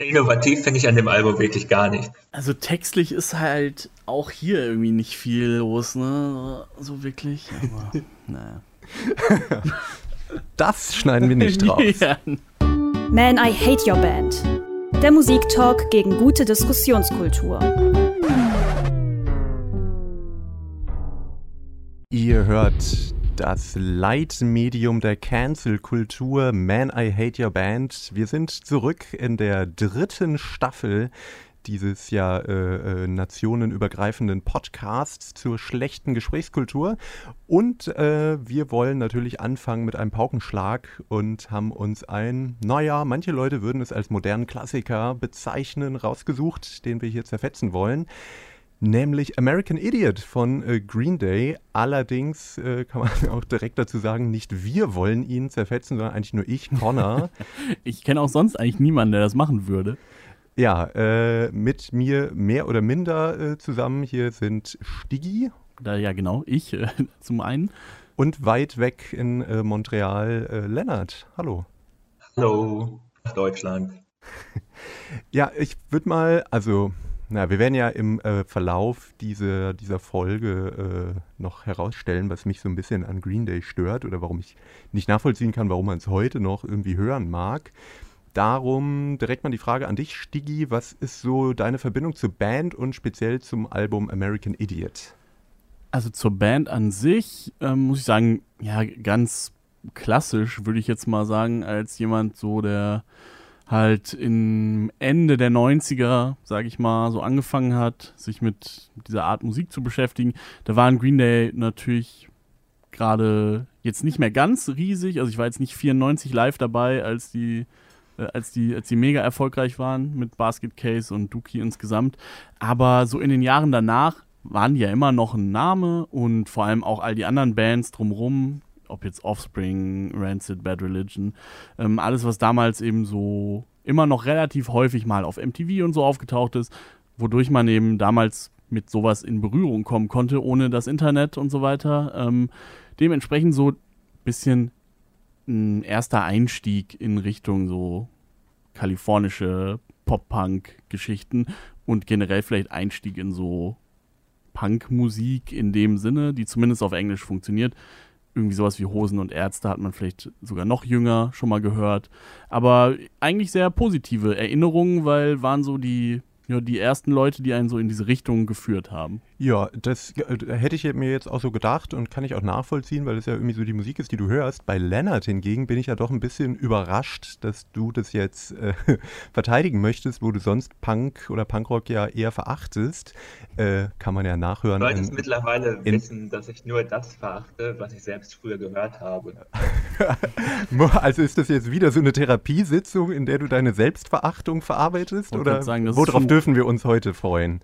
Innovativ finde ich an dem Album wirklich gar nicht. Also textlich ist halt auch hier irgendwie nicht viel los, ne? So wirklich. Aber naja. Das schneiden wir nicht drauf. Ja. Man, I Hate Your Band. Der Musiktalk gegen gute Diskussionskultur. Ihr hört das Leitmedium der Cancel-Kultur Man, I Hate Your Band. Wir sind zurück in der dritten Staffel dieses ja äh, äh, nationenübergreifenden Podcasts zur schlechten Gesprächskultur. Und äh, wir wollen natürlich anfangen mit einem Paukenschlag und haben uns ein, naja, manche Leute würden es als modernen Klassiker bezeichnen, rausgesucht, den wir hier zerfetzen wollen nämlich American Idiot von äh, Green Day. Allerdings äh, kann man auch direkt dazu sagen, nicht wir wollen ihn zerfetzen, sondern eigentlich nur ich, Connor. ich kenne auch sonst eigentlich niemanden, der das machen würde. Ja, äh, mit mir mehr oder minder äh, zusammen hier sind Stiggy. Da, ja, genau, ich äh, zum einen. Und weit weg in äh, Montreal Lennart. Hallo. Hallo, Deutschland. ja, ich würde mal, also na, wir werden ja im äh, Verlauf diese, dieser Folge äh, noch herausstellen, was mich so ein bisschen an Green Day stört oder warum ich nicht nachvollziehen kann, warum man es heute noch irgendwie hören mag. Darum direkt mal die Frage an dich, Stiggy. Was ist so deine Verbindung zur Band und speziell zum Album American Idiot? Also zur Band an sich ähm, muss ich sagen, ja, ganz klassisch würde ich jetzt mal sagen, als jemand so, der halt im Ende der 90er, sage ich mal, so angefangen hat, sich mit dieser Art Musik zu beschäftigen. Da waren Green Day natürlich gerade jetzt nicht mehr ganz riesig. Also ich war jetzt nicht 94 live dabei, als die, äh, als die, als die mega erfolgreich waren mit Basket Case und Dookie insgesamt. Aber so in den Jahren danach waren die ja immer noch ein Name und vor allem auch all die anderen Bands drumrum, ob jetzt Offspring, Rancid, Bad Religion, ähm, alles, was damals eben so immer noch relativ häufig mal auf MTV und so aufgetaucht ist, wodurch man eben damals mit sowas in Berührung kommen konnte, ohne das Internet und so weiter. Ähm, dementsprechend so ein bisschen ein erster Einstieg in Richtung so kalifornische Pop-Punk-Geschichten und generell vielleicht Einstieg in so Punk-Musik in dem Sinne, die zumindest auf Englisch funktioniert irgendwie sowas wie Hosen und Ärzte hat man vielleicht sogar noch jünger schon mal gehört. Aber eigentlich sehr positive Erinnerungen, weil waren so die ja, die ersten Leute, die einen so in diese Richtung geführt haben. Ja, das äh, hätte ich mir jetzt auch so gedacht und kann ich auch nachvollziehen, weil es ja irgendwie so die Musik ist, die du hörst. Bei Leonard hingegen bin ich ja doch ein bisschen überrascht, dass du das jetzt äh, verteidigen möchtest, wo du sonst Punk oder Punkrock ja eher verachtest. Äh, kann man ja nachhören. Du solltest mittlerweile wissen, dass ich nur das verachte, was ich selbst früher gehört habe. also ist das jetzt wieder so eine Therapiesitzung, in der du deine Selbstverachtung verarbeitest? Oder sagen, worauf dürfen wir uns heute freuen?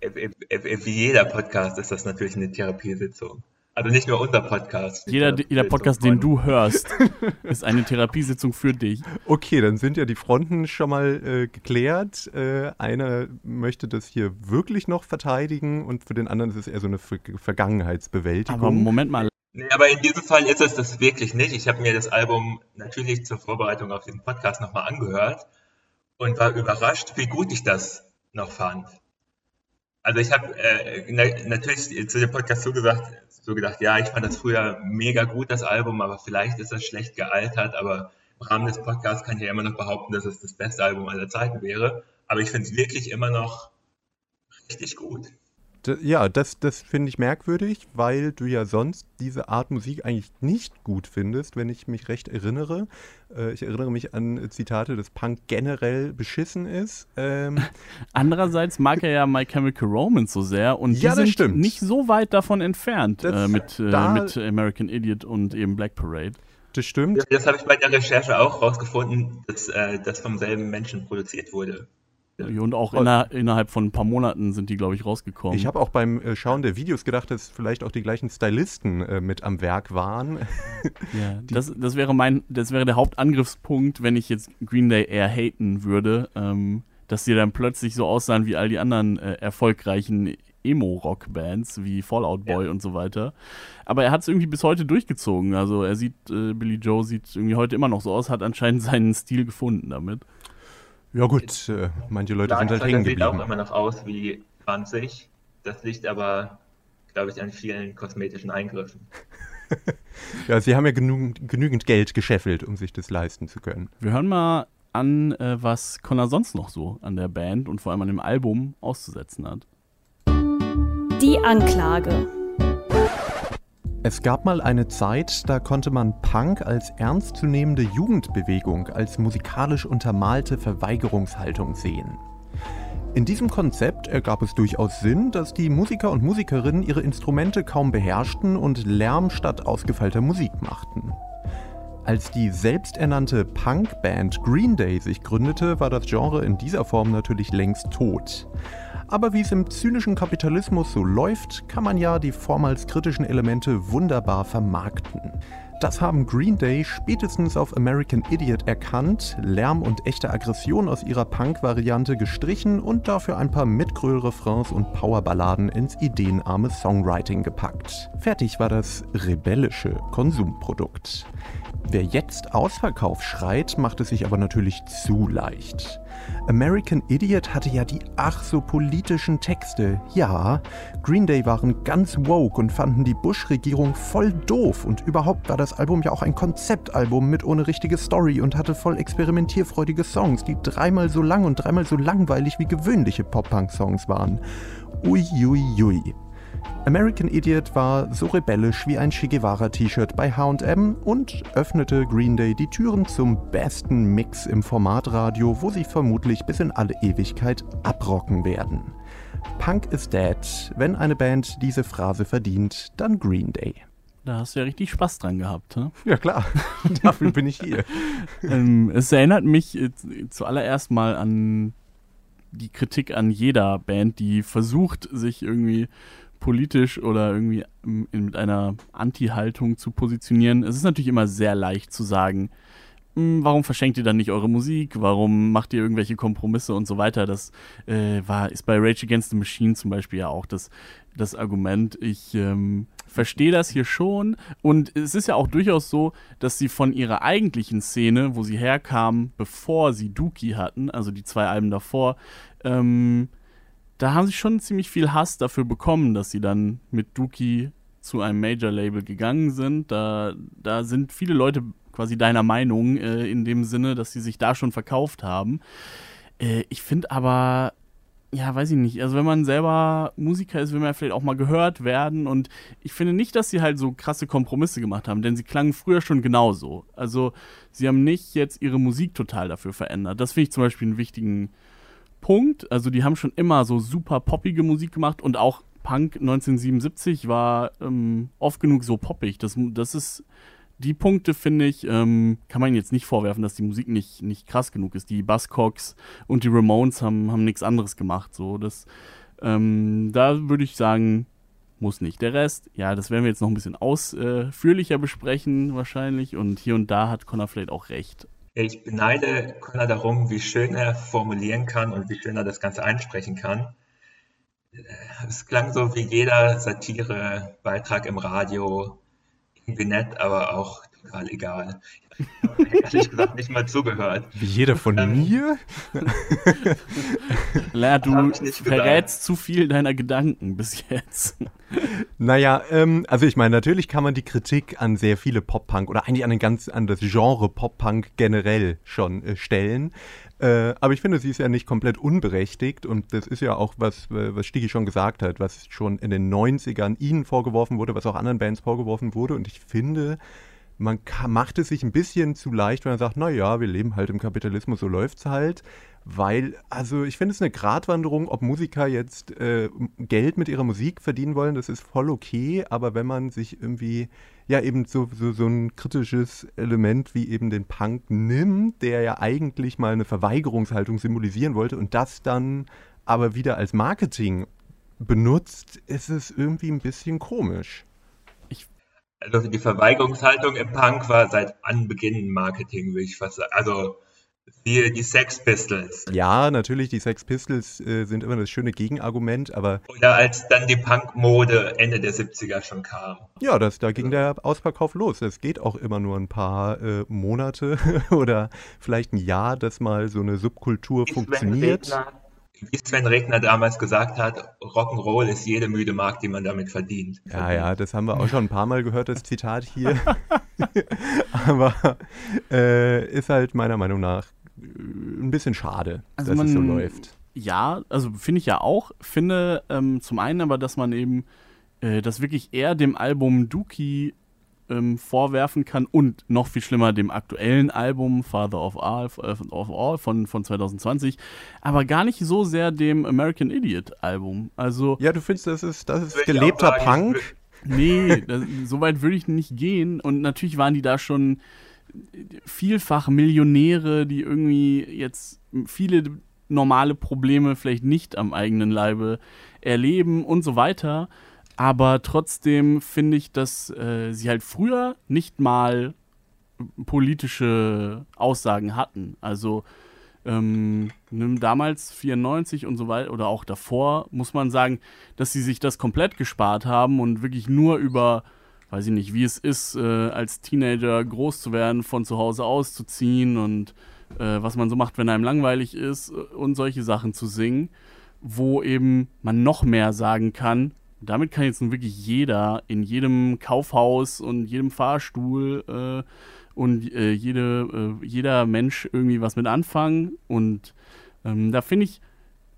Wie jeder Podcast ist das natürlich eine Therapiesitzung. Also nicht nur unser Podcast. Jeder, jeder Podcast, den du hörst, ist eine Therapiesitzung für dich. Okay, dann sind ja die Fronten schon mal äh, geklärt. Äh, einer möchte das hier wirklich noch verteidigen und für den anderen ist es eher so eine Ver Vergangenheitsbewältigung. Aber Moment mal. Nee, aber in diesem Fall ist es das wirklich nicht. Ich habe mir das Album natürlich zur Vorbereitung auf diesen Podcast nochmal angehört und war überrascht, wie gut ich das noch fand. Also ich habe äh, natürlich zu dem Podcast so gesagt, so gedacht, ja, ich fand das früher mega gut, das Album, aber vielleicht ist das schlecht gealtert, aber im Rahmen des Podcasts kann ich ja immer noch behaupten, dass es das beste Album aller Zeiten wäre. Aber ich finde es wirklich immer noch richtig gut ja, das, das finde ich merkwürdig, weil du ja sonst diese Art Musik eigentlich nicht gut findest, wenn ich mich recht erinnere. Äh, ich erinnere mich an Zitate, dass Punk generell beschissen ist. Ähm, Andererseits mag er ja My Chemical Romance so sehr und ja, die sind stimmt. nicht so weit davon entfernt äh, mit, äh, mit American Idiot und eben Black Parade. Das stimmt. Das habe ich bei der Recherche auch rausgefunden, dass äh, das vom selben Menschen produziert wurde. Und auch inner, innerhalb von ein paar Monaten sind die, glaube ich, rausgekommen. Ich habe auch beim äh, Schauen der Videos gedacht, dass vielleicht auch die gleichen Stylisten äh, mit am Werk waren. Ja, das, das, wäre mein, das wäre der Hauptangriffspunkt, wenn ich jetzt Green Day eher haten würde, ähm, dass sie dann plötzlich so aussahen wie all die anderen äh, erfolgreichen Emo-Rock-Bands wie Fallout Boy ja. und so weiter. Aber er hat es irgendwie bis heute durchgezogen. Also er sieht, äh, Billy Joe sieht irgendwie heute immer noch so aus, hat anscheinend seinen Stil gefunden damit. Ja gut, äh, manche Leute sind halt hängen geblieben. sieht auch immer noch aus wie 20. Das liegt aber, glaube ich, an vielen kosmetischen Eingriffen. ja, sie haben ja genügend, genügend Geld gescheffelt, um sich das leisten zu können. Wir hören mal an, äh, was Connor sonst noch so an der Band und vor allem an dem Album auszusetzen hat. Die Anklage. Es gab mal eine Zeit, da konnte man Punk als ernstzunehmende Jugendbewegung, als musikalisch untermalte Verweigerungshaltung sehen. In diesem Konzept ergab es durchaus Sinn, dass die Musiker und Musikerinnen ihre Instrumente kaum beherrschten und Lärm statt ausgefeilter Musik machten. Als die selbsternannte Punkband Green Day sich gründete, war das Genre in dieser Form natürlich längst tot. Aber wie es im zynischen Kapitalismus so läuft, kann man ja die vormals kritischen Elemente wunderbar vermarkten. Das haben Green Day spätestens auf American Idiot erkannt, Lärm und echte Aggression aus ihrer Punk-Variante gestrichen und dafür ein paar Mitgröl-Refrains und Powerballaden ins ideenarme Songwriting gepackt. Fertig war das rebellische Konsumprodukt. Wer jetzt Ausverkauf schreit, macht es sich aber natürlich zu leicht. American Idiot hatte ja die ach so politischen Texte. Ja, Green Day waren ganz woke und fanden die Bush-Regierung voll doof und überhaupt war das Album ja auch ein Konzeptalbum mit ohne richtige Story und hatte voll experimentierfreudige Songs, die dreimal so lang und dreimal so langweilig wie gewöhnliche Pop-Punk-Songs waren. Uiuiui. Ui, ui. American Idiot war so rebellisch wie ein Che Guevara-T-Shirt bei HM und öffnete Green Day die Türen zum besten Mix im Formatradio, wo sie vermutlich bis in alle Ewigkeit abrocken werden. Punk is dead. Wenn eine Band diese Phrase verdient, dann Green Day. Da hast du ja richtig Spaß dran gehabt. Ne? Ja klar, dafür bin ich hier. ähm, es erinnert mich äh, zuallererst mal an die Kritik an jeder Band, die versucht, sich irgendwie politisch oder irgendwie mit einer Anti-Haltung zu positionieren. Es ist natürlich immer sehr leicht zu sagen, hm, warum verschenkt ihr dann nicht eure Musik? Warum macht ihr irgendwelche Kompromisse und so weiter? Das äh, war, ist bei Rage Against the Machine zum Beispiel ja auch das, das Argument. Ich ähm, verstehe das hier schon. Und es ist ja auch durchaus so, dass sie von ihrer eigentlichen Szene, wo sie herkamen, bevor sie Dookie hatten, also die zwei Alben davor, ähm, da haben sie schon ziemlich viel Hass dafür bekommen, dass sie dann mit Dookie zu einem Major-Label gegangen sind. Da, da sind viele Leute quasi deiner Meinung äh, in dem Sinne, dass sie sich da schon verkauft haben. Äh, ich finde aber, ja, weiß ich nicht. Also wenn man selber Musiker ist, will man ja vielleicht auch mal gehört werden. Und ich finde nicht, dass sie halt so krasse Kompromisse gemacht haben, denn sie klangen früher schon genauso. Also sie haben nicht jetzt ihre Musik total dafür verändert. Das finde ich zum Beispiel einen wichtigen Punkt. Also die haben schon immer so super poppige Musik gemacht und auch Punk 1977 war ähm, oft genug so poppig. Das, das ist die Punkte, finde ich, ähm, kann man jetzt nicht vorwerfen, dass die Musik nicht, nicht krass genug ist. Die Buzzcocks und die Ramones haben, haben nichts anderes gemacht. So, das, ähm, da würde ich sagen, muss nicht. Der Rest, ja, das werden wir jetzt noch ein bisschen ausführlicher besprechen wahrscheinlich. Und hier und da hat Connor vielleicht auch recht. Ich beneide Connor darum, wie schön er formulieren kann und wie schön er das Ganze einsprechen kann. Es klang so wie jeder Satire-Beitrag im Radio, irgendwie nett, aber auch total egal. Ich habe ehrlich gesagt nicht mal zugehört. Wie jeder von ähm, mir? La, du verrätst zu viel deiner Gedanken bis jetzt. Naja, ähm, also ich meine, natürlich kann man die Kritik an sehr viele Pop-Punk oder eigentlich an, den ganz, an das Genre Pop-Punk generell schon äh, stellen. Äh, aber ich finde, sie ist ja nicht komplett unberechtigt und das ist ja auch was, was Stigi schon gesagt hat, was schon in den 90ern ihnen vorgeworfen wurde, was auch anderen Bands vorgeworfen wurde. Und ich finde, man macht es sich ein bisschen zu leicht, wenn man sagt, naja, wir leben halt im Kapitalismus, so läuft es halt. Weil, also ich finde es eine Gratwanderung, ob Musiker jetzt äh, Geld mit ihrer Musik verdienen wollen, das ist voll okay, aber wenn man sich irgendwie, ja, eben so, so, so ein kritisches Element wie eben den Punk nimmt, der ja eigentlich mal eine Verweigerungshaltung symbolisieren wollte und das dann aber wieder als Marketing benutzt, ist es irgendwie ein bisschen komisch. Also die Verweigerungshaltung im Punk war seit Anbeginn Marketing, würde ich fast sagen. Also Siehe die Sex Pistols. Ja, natürlich, die Sex Pistols äh, sind immer das schöne Gegenargument, aber. Oder als dann die Punkmode Ende der 70er schon kam. Ja, das, da ging der Ausverkauf los. Es geht auch immer nur ein paar äh, Monate oder vielleicht ein Jahr, dass mal so eine Subkultur Wie funktioniert. Sven Regner, wie Sven Regner damals gesagt hat, Rock'n'Roll ist jede müde Mark, die man damit verdient. Ja, ja, das haben wir auch schon ein paar Mal gehört, das Zitat hier. Aber äh, ist halt meiner Meinung nach äh, ein bisschen schade, Also dass es so man- läuft. Ja, also finde ich ja auch. Finde ähm, zum einen aber, dass man eben äh, das wirklich eher dem Album Dookie ähm, vorwerfen kann und noch viel schlimmer dem aktuellen Album Father of All, äh, of All von, von 2020, aber gar nicht so sehr dem American Idiot Album. Also Ja, du findest, das ist, das ist gelebter sagen, Punk? Nee, das, so weit würde ich nicht gehen. Und natürlich waren die da schon vielfach Millionäre, die irgendwie jetzt viele normale Probleme vielleicht nicht am eigenen Leibe erleben und so weiter. Aber trotzdem finde ich, dass äh, sie halt früher nicht mal politische Aussagen hatten. Also ähm, damals 94 und so weiter oder auch davor muss man sagen, dass sie sich das komplett gespart haben und wirklich nur über, weiß ich nicht, wie es ist, äh, als Teenager groß zu werden, von zu Hause auszuziehen und äh, was man so macht, wenn einem langweilig ist äh, und solche Sachen zu singen, wo eben man noch mehr sagen kann. Damit kann jetzt nun wirklich jeder in jedem Kaufhaus und jedem Fahrstuhl äh, und äh, jede, äh, jeder Mensch irgendwie was mit anfangen. Und ähm, da finde ich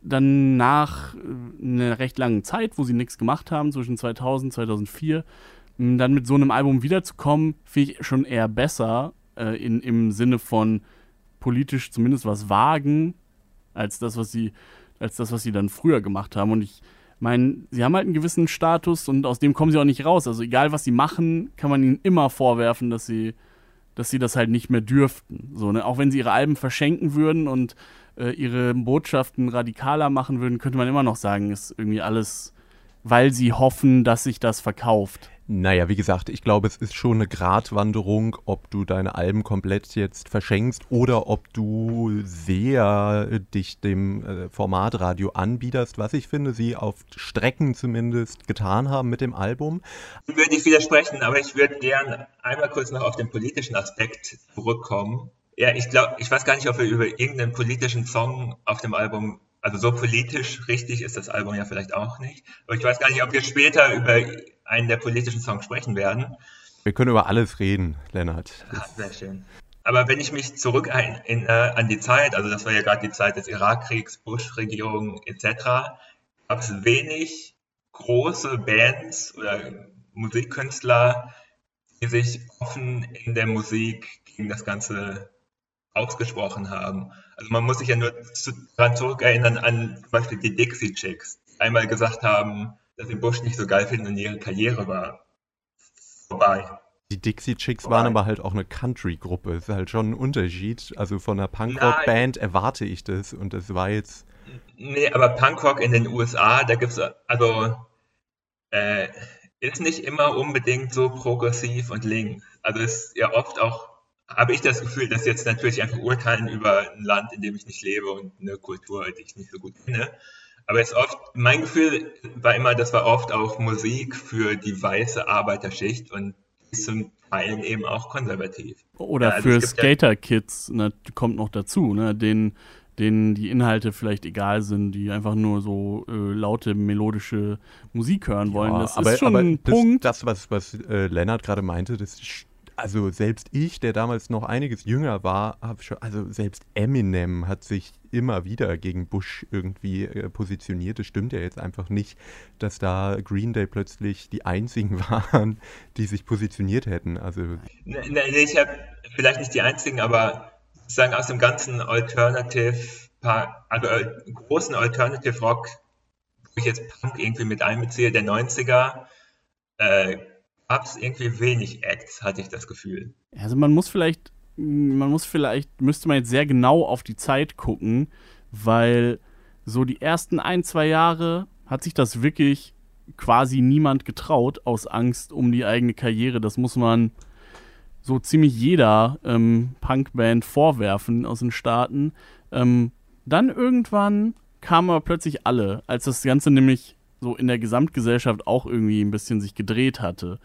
dann nach äh, einer recht langen Zeit, wo sie nichts gemacht haben, zwischen 2000 2004, m, dann mit so einem Album wiederzukommen, finde ich schon eher besser äh, in, im Sinne von politisch zumindest was wagen, als das, was sie, als das, was sie dann früher gemacht haben. Und ich meine, sie haben halt einen gewissen Status und aus dem kommen sie auch nicht raus. Also egal, was sie machen, kann man ihnen immer vorwerfen, dass sie, dass sie das halt nicht mehr dürften. So, ne? Auch wenn sie ihre Alben verschenken würden und äh, ihre Botschaften radikaler machen würden, könnte man immer noch sagen, ist irgendwie alles, weil sie hoffen, dass sich das verkauft. Naja, wie gesagt, ich glaube, es ist schon eine Gratwanderung, ob du deine Alben komplett jetzt verschenkst oder ob du sehr äh, dich dem äh, Formatradio anbiederst, was ich finde, sie auf Strecken zumindest getan haben mit dem Album. würde ich widersprechen, aber ich würde gern einmal kurz noch auf den politischen Aspekt zurückkommen. Ja, ich glaube, ich weiß gar nicht, ob wir über irgendeinen politischen Song auf dem Album, also so politisch richtig ist das Album ja vielleicht auch nicht, aber ich weiß gar nicht, ob wir später über einen der politischen Songs sprechen werden. Wir können über alles reden, Lennart. Ah, sehr schön. Aber wenn ich mich zurück ein, in, äh, an die Zeit, also das war ja gerade die Zeit des Irakkriegs, Bush-Regierung etc., gab es wenig große Bands oder Musikkünstler, die sich offen in der Musik gegen das Ganze ausgesprochen haben. Also man muss sich ja nur zu, daran zurückerinnern an zum Beispiel die Dixie Chicks, die einmal gesagt haben, dass sie Bush nicht so geil finden und ihre Karriere war vorbei. Die Dixie Chicks Vorbei. waren aber halt auch eine Country-Gruppe. Das ist halt schon ein Unterschied. Also von einer Punkrock-Band erwarte ich das und das war jetzt. Nee, aber Punkrock in den USA, da gibt's also äh, ist nicht immer unbedingt so progressiv und links. Also ist ja oft auch, habe ich das Gefühl, dass jetzt natürlich einfach urteilen über ein Land, in dem ich nicht lebe und eine Kultur, die ich nicht so gut kenne. Aber es ist oft, mein Gefühl war immer, das war oft auch Musik für die weiße Arbeiterschicht und ist zum Teil eben auch konservativ. Oder Ja, also für gibt ja- Skater-Kids ne, kommt noch dazu, ne, denen, denen die Inhalte vielleicht egal sind, die einfach nur so äh, laute, melodische Musik hören wollen. Ja, das aber, ist schon aber ein das, Punkt. Das, was, was äh, Lennart gerade meinte, das also selbst ich, der damals noch einiges jünger war, habe schon, also selbst Eminem hat sich immer wieder gegen Bush irgendwie äh, positioniert. Es stimmt ja jetzt einfach nicht, dass da Green Day plötzlich die einzigen waren, die sich positioniert hätten. Also Ne, ne, nee, ich habe vielleicht nicht die einzigen, aber sozusagen aus dem ganzen Alternative, also äh, großen Alternative Rock, wo ich jetzt Punk irgendwie mit einbeziehe, der 90er, äh, gab es irgendwie wenig Acts, hatte ich das Gefühl. Also man muss vielleicht, man muss vielleicht, müsste man jetzt sehr genau auf die Zeit gucken, weil so die ersten ein, zwei Jahre hat sich das wirklich quasi niemand getraut aus Angst um die eigene Karriere. Das muss man so ziemlich jeder ähm, Punkband vorwerfen aus den Staaten. Ähm, dann irgendwann kamen aber plötzlich alle, als das Ganze nämlich so in der Gesamtgesellschaft auch irgendwie ein bisschen sich gedreht hatte.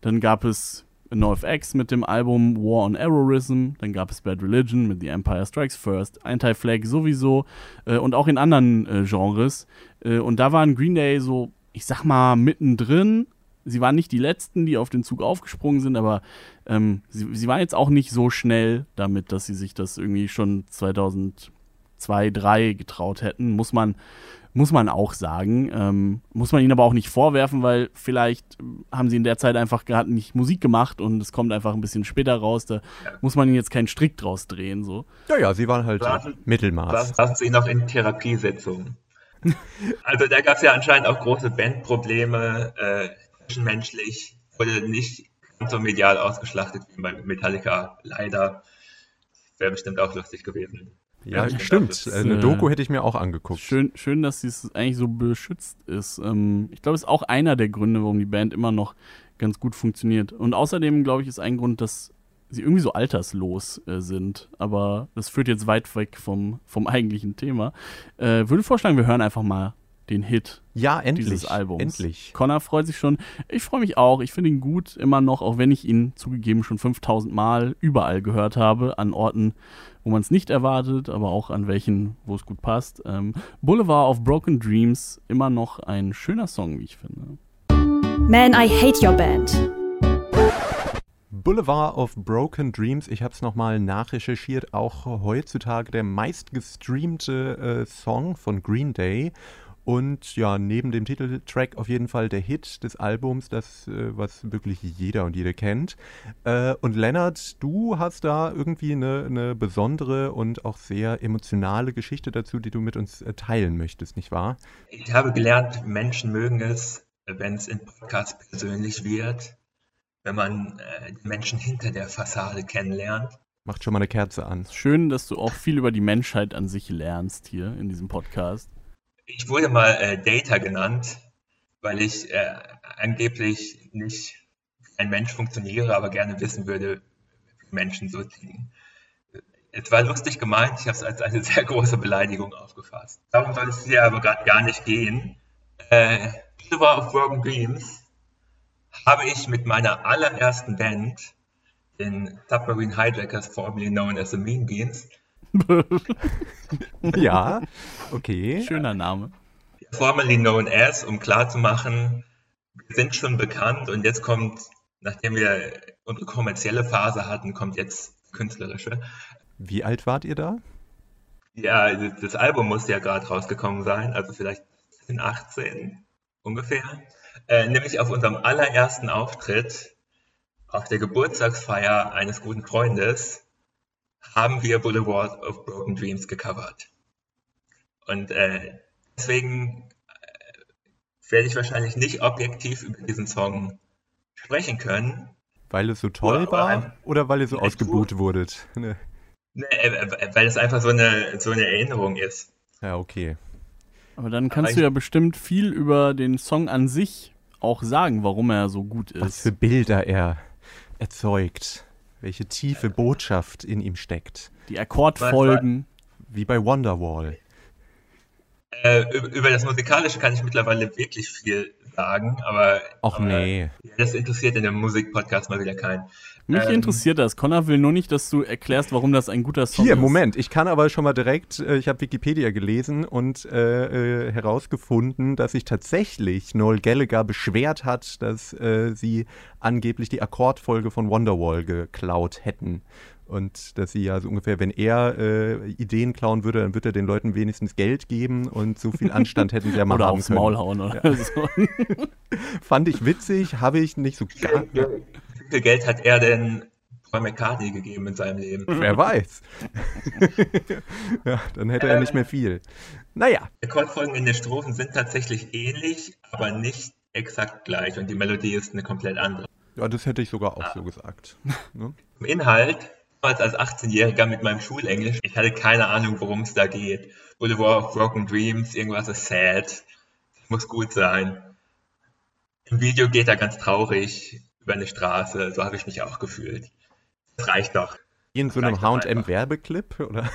Dann gab es NoFX mit dem Album War on Errorism, dann gab es Bad Religion mit The Empire Strikes First, Anti-Flag sowieso äh, und auch in anderen äh, Genres. Äh, und da waren Green Day so, ich sag mal, mittendrin. Sie waren nicht die Letzten, die auf den Zug aufgesprungen sind, aber ähm, sie, sie waren jetzt auch nicht so schnell damit, dass sie sich das irgendwie schon 2002, 2003 getraut hätten. Muss man muss man auch sagen. Ähm, muss man ihnen aber auch nicht vorwerfen, weil vielleicht haben sie in der Zeit einfach gerade nicht Musik gemacht und es kommt einfach ein bisschen später raus. Da ja. muss man ihnen jetzt keinen Strick draus drehen. So. Ja, ja, sie waren halt lassen, Mittelmaß. Lassen sie noch in Therapiesitzungen. also da gab es ja anscheinend auch große Bandprobleme, äh, zwischenmenschlich. Wurde nicht so medial ausgeschlachtet wie bei Metallica, leider. Wäre bestimmt auch lustig gewesen. Ja, ja stimmt. Eine äh, Doku hätte ich mir auch angeguckt. Schön, schön dass es eigentlich so beschützt ist. Ähm, ich glaube, es ist auch einer der Gründe, warum die Band immer noch ganz gut funktioniert. Und außerdem, glaube ich, ist ein Grund, dass sie irgendwie so alterslos äh, sind. Aber das führt jetzt weit weg vom, vom eigentlichen Thema. Äh, würde vorschlagen, wir hören einfach mal den Hit ja, endlich, dieses Albums. Endlich. Connor freut sich schon. Ich freue mich auch. Ich finde ihn gut, immer noch, auch wenn ich ihn zugegeben schon 5000 Mal überall gehört habe, an Orten, wo man es nicht erwartet, aber auch an welchen, wo es gut passt. Ähm, Boulevard of Broken Dreams, immer noch ein schöner Song, wie ich finde. Man, I Hate Your Band. Boulevard of Broken Dreams, ich habe es nochmal nachrecherchiert, auch heutzutage der meistgestreamte äh, Song von Green Day und ja, neben dem Titeltrack auf jeden Fall der Hit des Albums, das, äh, was wirklich jeder und jede kennt. Äh, und Lennart, du hast da irgendwie eine, eine, besondere und auch sehr emotionale Geschichte dazu, die du mit uns äh, teilen möchtest, nicht wahr? Ich habe gelernt, Menschen mögen es, wenn es in Podcasts persönlich wird, wenn man die Menschen hinter der Fassade kennenlernt. Macht schon mal eine Kerze an. Schön, dass du auch viel über die Menschheit an sich lernst hier in diesem Podcast. Ich wurde mal äh, Data genannt, weil ich äh, angeblich nicht ein Mensch funktioniere, aber gerne wissen würde, wie Menschen so ticken. Es war lustig gemeint, ich habe es als eine sehr große Beleidigung aufgefasst. Darum soll es hier aber gerade gar nicht gehen. Äh, Silver of Broken Dreams habe ich mit meiner allerersten Band, den Submarine Hijackers, formerly known as the Mean Beans, ja, okay. Schöner Name. Formerly known as, um klarzumachen, wir sind schon bekannt und jetzt kommt, nachdem wir unsere kommerzielle Phase hatten, kommt jetzt künstlerische. Wie alt wart ihr da? Ja, das Album muss ja gerade rausgekommen sein, also vielleicht in 18 ungefähr. Äh, nämlich auf unserem allerersten Auftritt auf der Geburtstagsfeier eines guten Freundes haben wir Boulevard of Broken Dreams gecovert. Und äh, deswegen äh, werde ich wahrscheinlich nicht objektiv über diesen Song sprechen können. Weil es so toll oder, war oder weil ihr so ausgebuht wurdet? Ne. Nee, äh, weil es einfach so eine, so eine Erinnerung ist. Ja, okay. Aber dann kannst Aber du ja bestimmt viel über den Song an sich auch sagen, warum er so gut ist. Was für Bilder er erzeugt welche tiefe Botschaft in ihm steckt. Die Akkordfolgen. Wie bei Wonderwall. Äh, über das Musikalische kann ich mittlerweile wirklich viel sagen, aber. Ach nee. Äh, das interessiert in dem Musikpodcast mal wieder keinen. Mich ähm, interessiert das. Connor will nur nicht, dass du erklärst, warum das ein guter Song Hier, ist. Hier, Moment. Ich kann aber schon mal direkt, äh, ich habe Wikipedia gelesen und äh, äh, herausgefunden, dass sich tatsächlich Noel Gallagher beschwert hat, dass äh, sie angeblich die Akkordfolge von Wonderwall geklaut hätten. Und dass sie ja so ungefähr, wenn er äh, Ideen klauen würde, dann würde er den Leuten wenigstens Geld geben und so viel Anstand hätten sie ja mal oder aufs können. Maul hauen oder ja. so. Fand ich witzig, habe ich nicht so gar viel Geld hat er denn Paul McCartney gegeben in seinem Leben? Wer weiß. ja, dann hätte ähm, er nicht mehr viel. Naja. Die Akkordfolgen in den Strophen sind tatsächlich ähnlich, aber nicht exakt gleich und die Melodie ist eine komplett andere. Ja, das hätte ich sogar auch ah. so gesagt. Ne? Im Inhalt, damals als 18-Jähriger mit meinem Schulenglisch, ich hatte keine Ahnung, worum es da geht. Boulevard of Broken Dreams, irgendwas ist sad, muss gut sein. Im Video geht er ganz traurig über eine Straße, so habe ich mich auch gefühlt. Das reicht doch. In so einem H&M-Werbeclip, oder?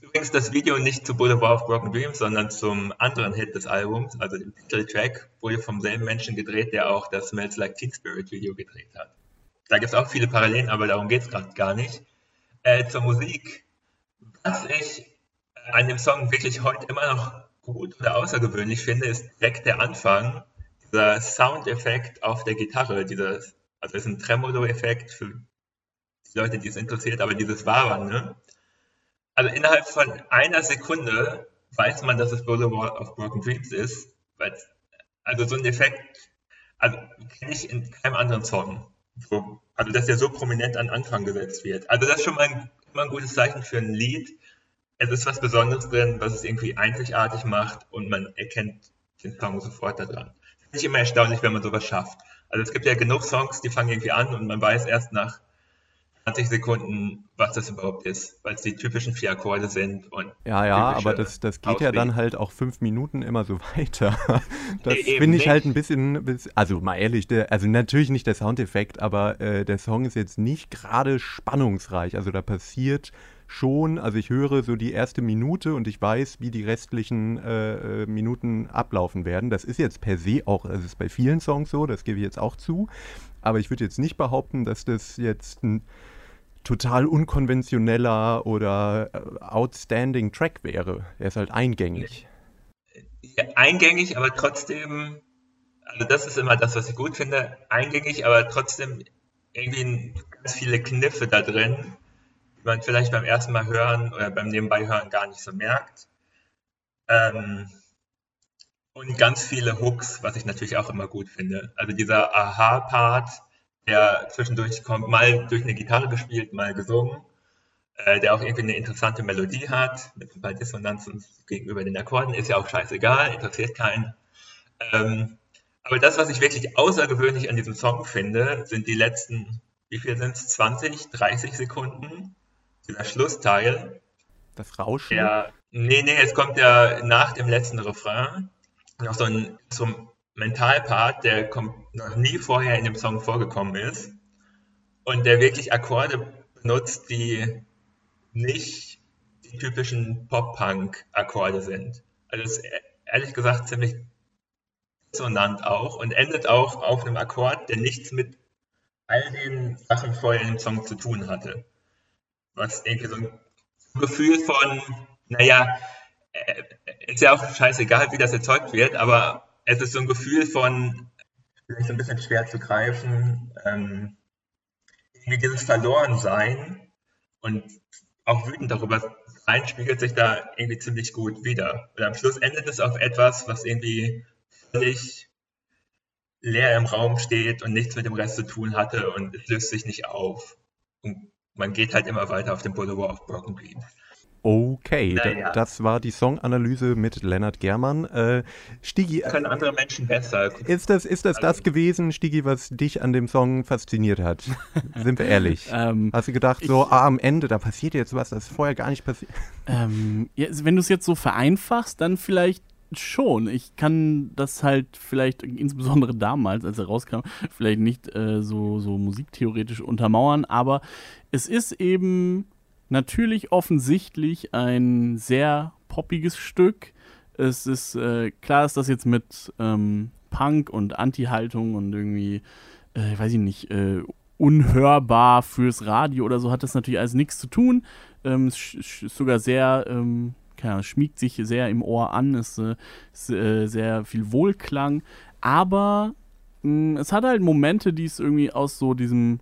Übrigens das Video nicht zu Boulevard of Broken Dreams, sondern zum anderen Hit des Albums, also dem Titeltrack, wurde vom selben Menschen gedreht, der auch das Smells Like Teen Spirit Video gedreht hat. Da gibt es auch viele Parallelen, aber darum geht es gerade gar nicht. Äh, zur Musik. Was ich an dem Song wirklich heute immer noch gut oder außergewöhnlich finde, ist direkt der Anfang, dieser Soundeffekt auf der Gitarre, dieses, also ist ein Tremolo-Effekt für die Leute, die es interessiert, aber dieses Wabern, ne? Also innerhalb von einer Sekunde weiß man, dass es Boulevard of Broken Dreams ist, weil, also so ein Effekt, also kenne ich in keinem anderen Song. So, also dass der so prominent an Anfang gesetzt wird. Also das ist schon mal ein, immer ein gutes Zeichen für ein Lied. Es ist was Besonderes drin, was es irgendwie einzigartig macht und man erkennt den Song sofort daran. Finde ich immer erstaunlich, wenn man sowas schafft. Also es gibt ja genug Songs, die fangen irgendwie an und man weiß erst nach 20 Sekunden, was das überhaupt ist, weil es die typischen vier Akkorde sind. Und ja, ja, aber das, das geht ja dann halt auch fünf Minuten immer so weiter. Das nee, finde ich halt ein bisschen, also mal ehrlich, der, also natürlich nicht der Soundeffekt, aber äh, der Song ist jetzt nicht gerade spannungsreich. Also da passiert schon, also ich höre so die erste Minute und ich weiß, wie die restlichen äh, äh Minuten ablaufen werden. Das ist jetzt per se auch, es ist bei vielen Songs so, das gebe ich jetzt auch zu. Aber ich würde jetzt nicht behaupten, dass das jetzt ein total unkonventioneller oder äh, outstanding Track wäre. Er ist halt eingängig. Ja, eingängig, aber trotzdem, also das ist immer das, was ich gut finde, eingängig, aber trotzdem irgendwie ganz viele Kniffe da drin, man vielleicht beim ersten Mal hören oder beim Nebenbeihören gar nicht so merkt. Ähm, und ganz viele Hooks, was ich natürlich auch immer gut finde. Also dieser Aha-Part, der zwischendurch kommt, mal durch eine Gitarre gespielt, mal gesungen, äh, der auch irgendwie eine interessante Melodie hat, mit ein paar Dissonanzen gegenüber den Akkorden, ist ja auch scheißegal, interessiert keinen. Ähm, aber das, was ich wirklich außergewöhnlich an diesem Song finde, sind die letzten, wie viel sind es, 20, 30 Sekunden, dieser Schlussteil. Das Rauschen? Der, nee, nee, es kommt ja nach dem letzten Refrain noch so ein, so ein Mentalpart, der noch nie vorher in dem Song vorgekommen ist und der wirklich Akkorde benutzt, die nicht die typischen Pop-Punk-Akkorde sind. Also ist ehrlich gesagt ziemlich dissonant auch und endet auch auf einem Akkord, der nichts mit all den Sachen vorher in dem Song zu tun hatte. Was irgendwie so ein Gefühl von, naja, äh, ist ja auch scheißegal, wie das erzeugt wird, aber es ist so ein Gefühl von, vielleicht so ein bisschen schwer zu greifen, ähm, wie dieses Verlorensein und auch wütend darüber sein, spiegelt sich da irgendwie ziemlich gut wieder. Und am Schluss endet es auf etwas, was irgendwie völlig leer im Raum steht und nichts mit dem Rest zu tun hatte und es löst sich nicht auf. Und man geht halt immer weiter auf dem Boulevard of Broken Dreams. Okay, naja. das war die Songanalyse mit Lennart Germann. Äh, Stigi, können andere Menschen besser. Ist das, ist das, also, das gewesen, Stigi, was dich an dem Song fasziniert hat? Sind wir ehrlich? ähm, Hast du gedacht, so ich, ah, am Ende, da passiert jetzt was, das vorher gar nicht passiert? Ähm, ja, wenn du es jetzt so vereinfachst, dann vielleicht schon. Ich kann das halt vielleicht, insbesondere damals, als er rauskam, vielleicht nicht äh, so, so musiktheoretisch untermauern, aber es ist eben natürlich offensichtlich ein sehr poppiges Stück. Es ist äh, klar, ist das jetzt mit ähm, Punk und Anti-Haltung und irgendwie, äh, weiß ich nicht, äh, unhörbar fürs Radio oder so hat das natürlich alles nichts zu tun. Ähm, es ist sogar sehr, ähm, keine schmiegt sich sehr im Ohr an, äh, ist äh, sehr viel Wohlklang, aber mh, mm, es hat halt Momente, die es irgendwie aus so diesem,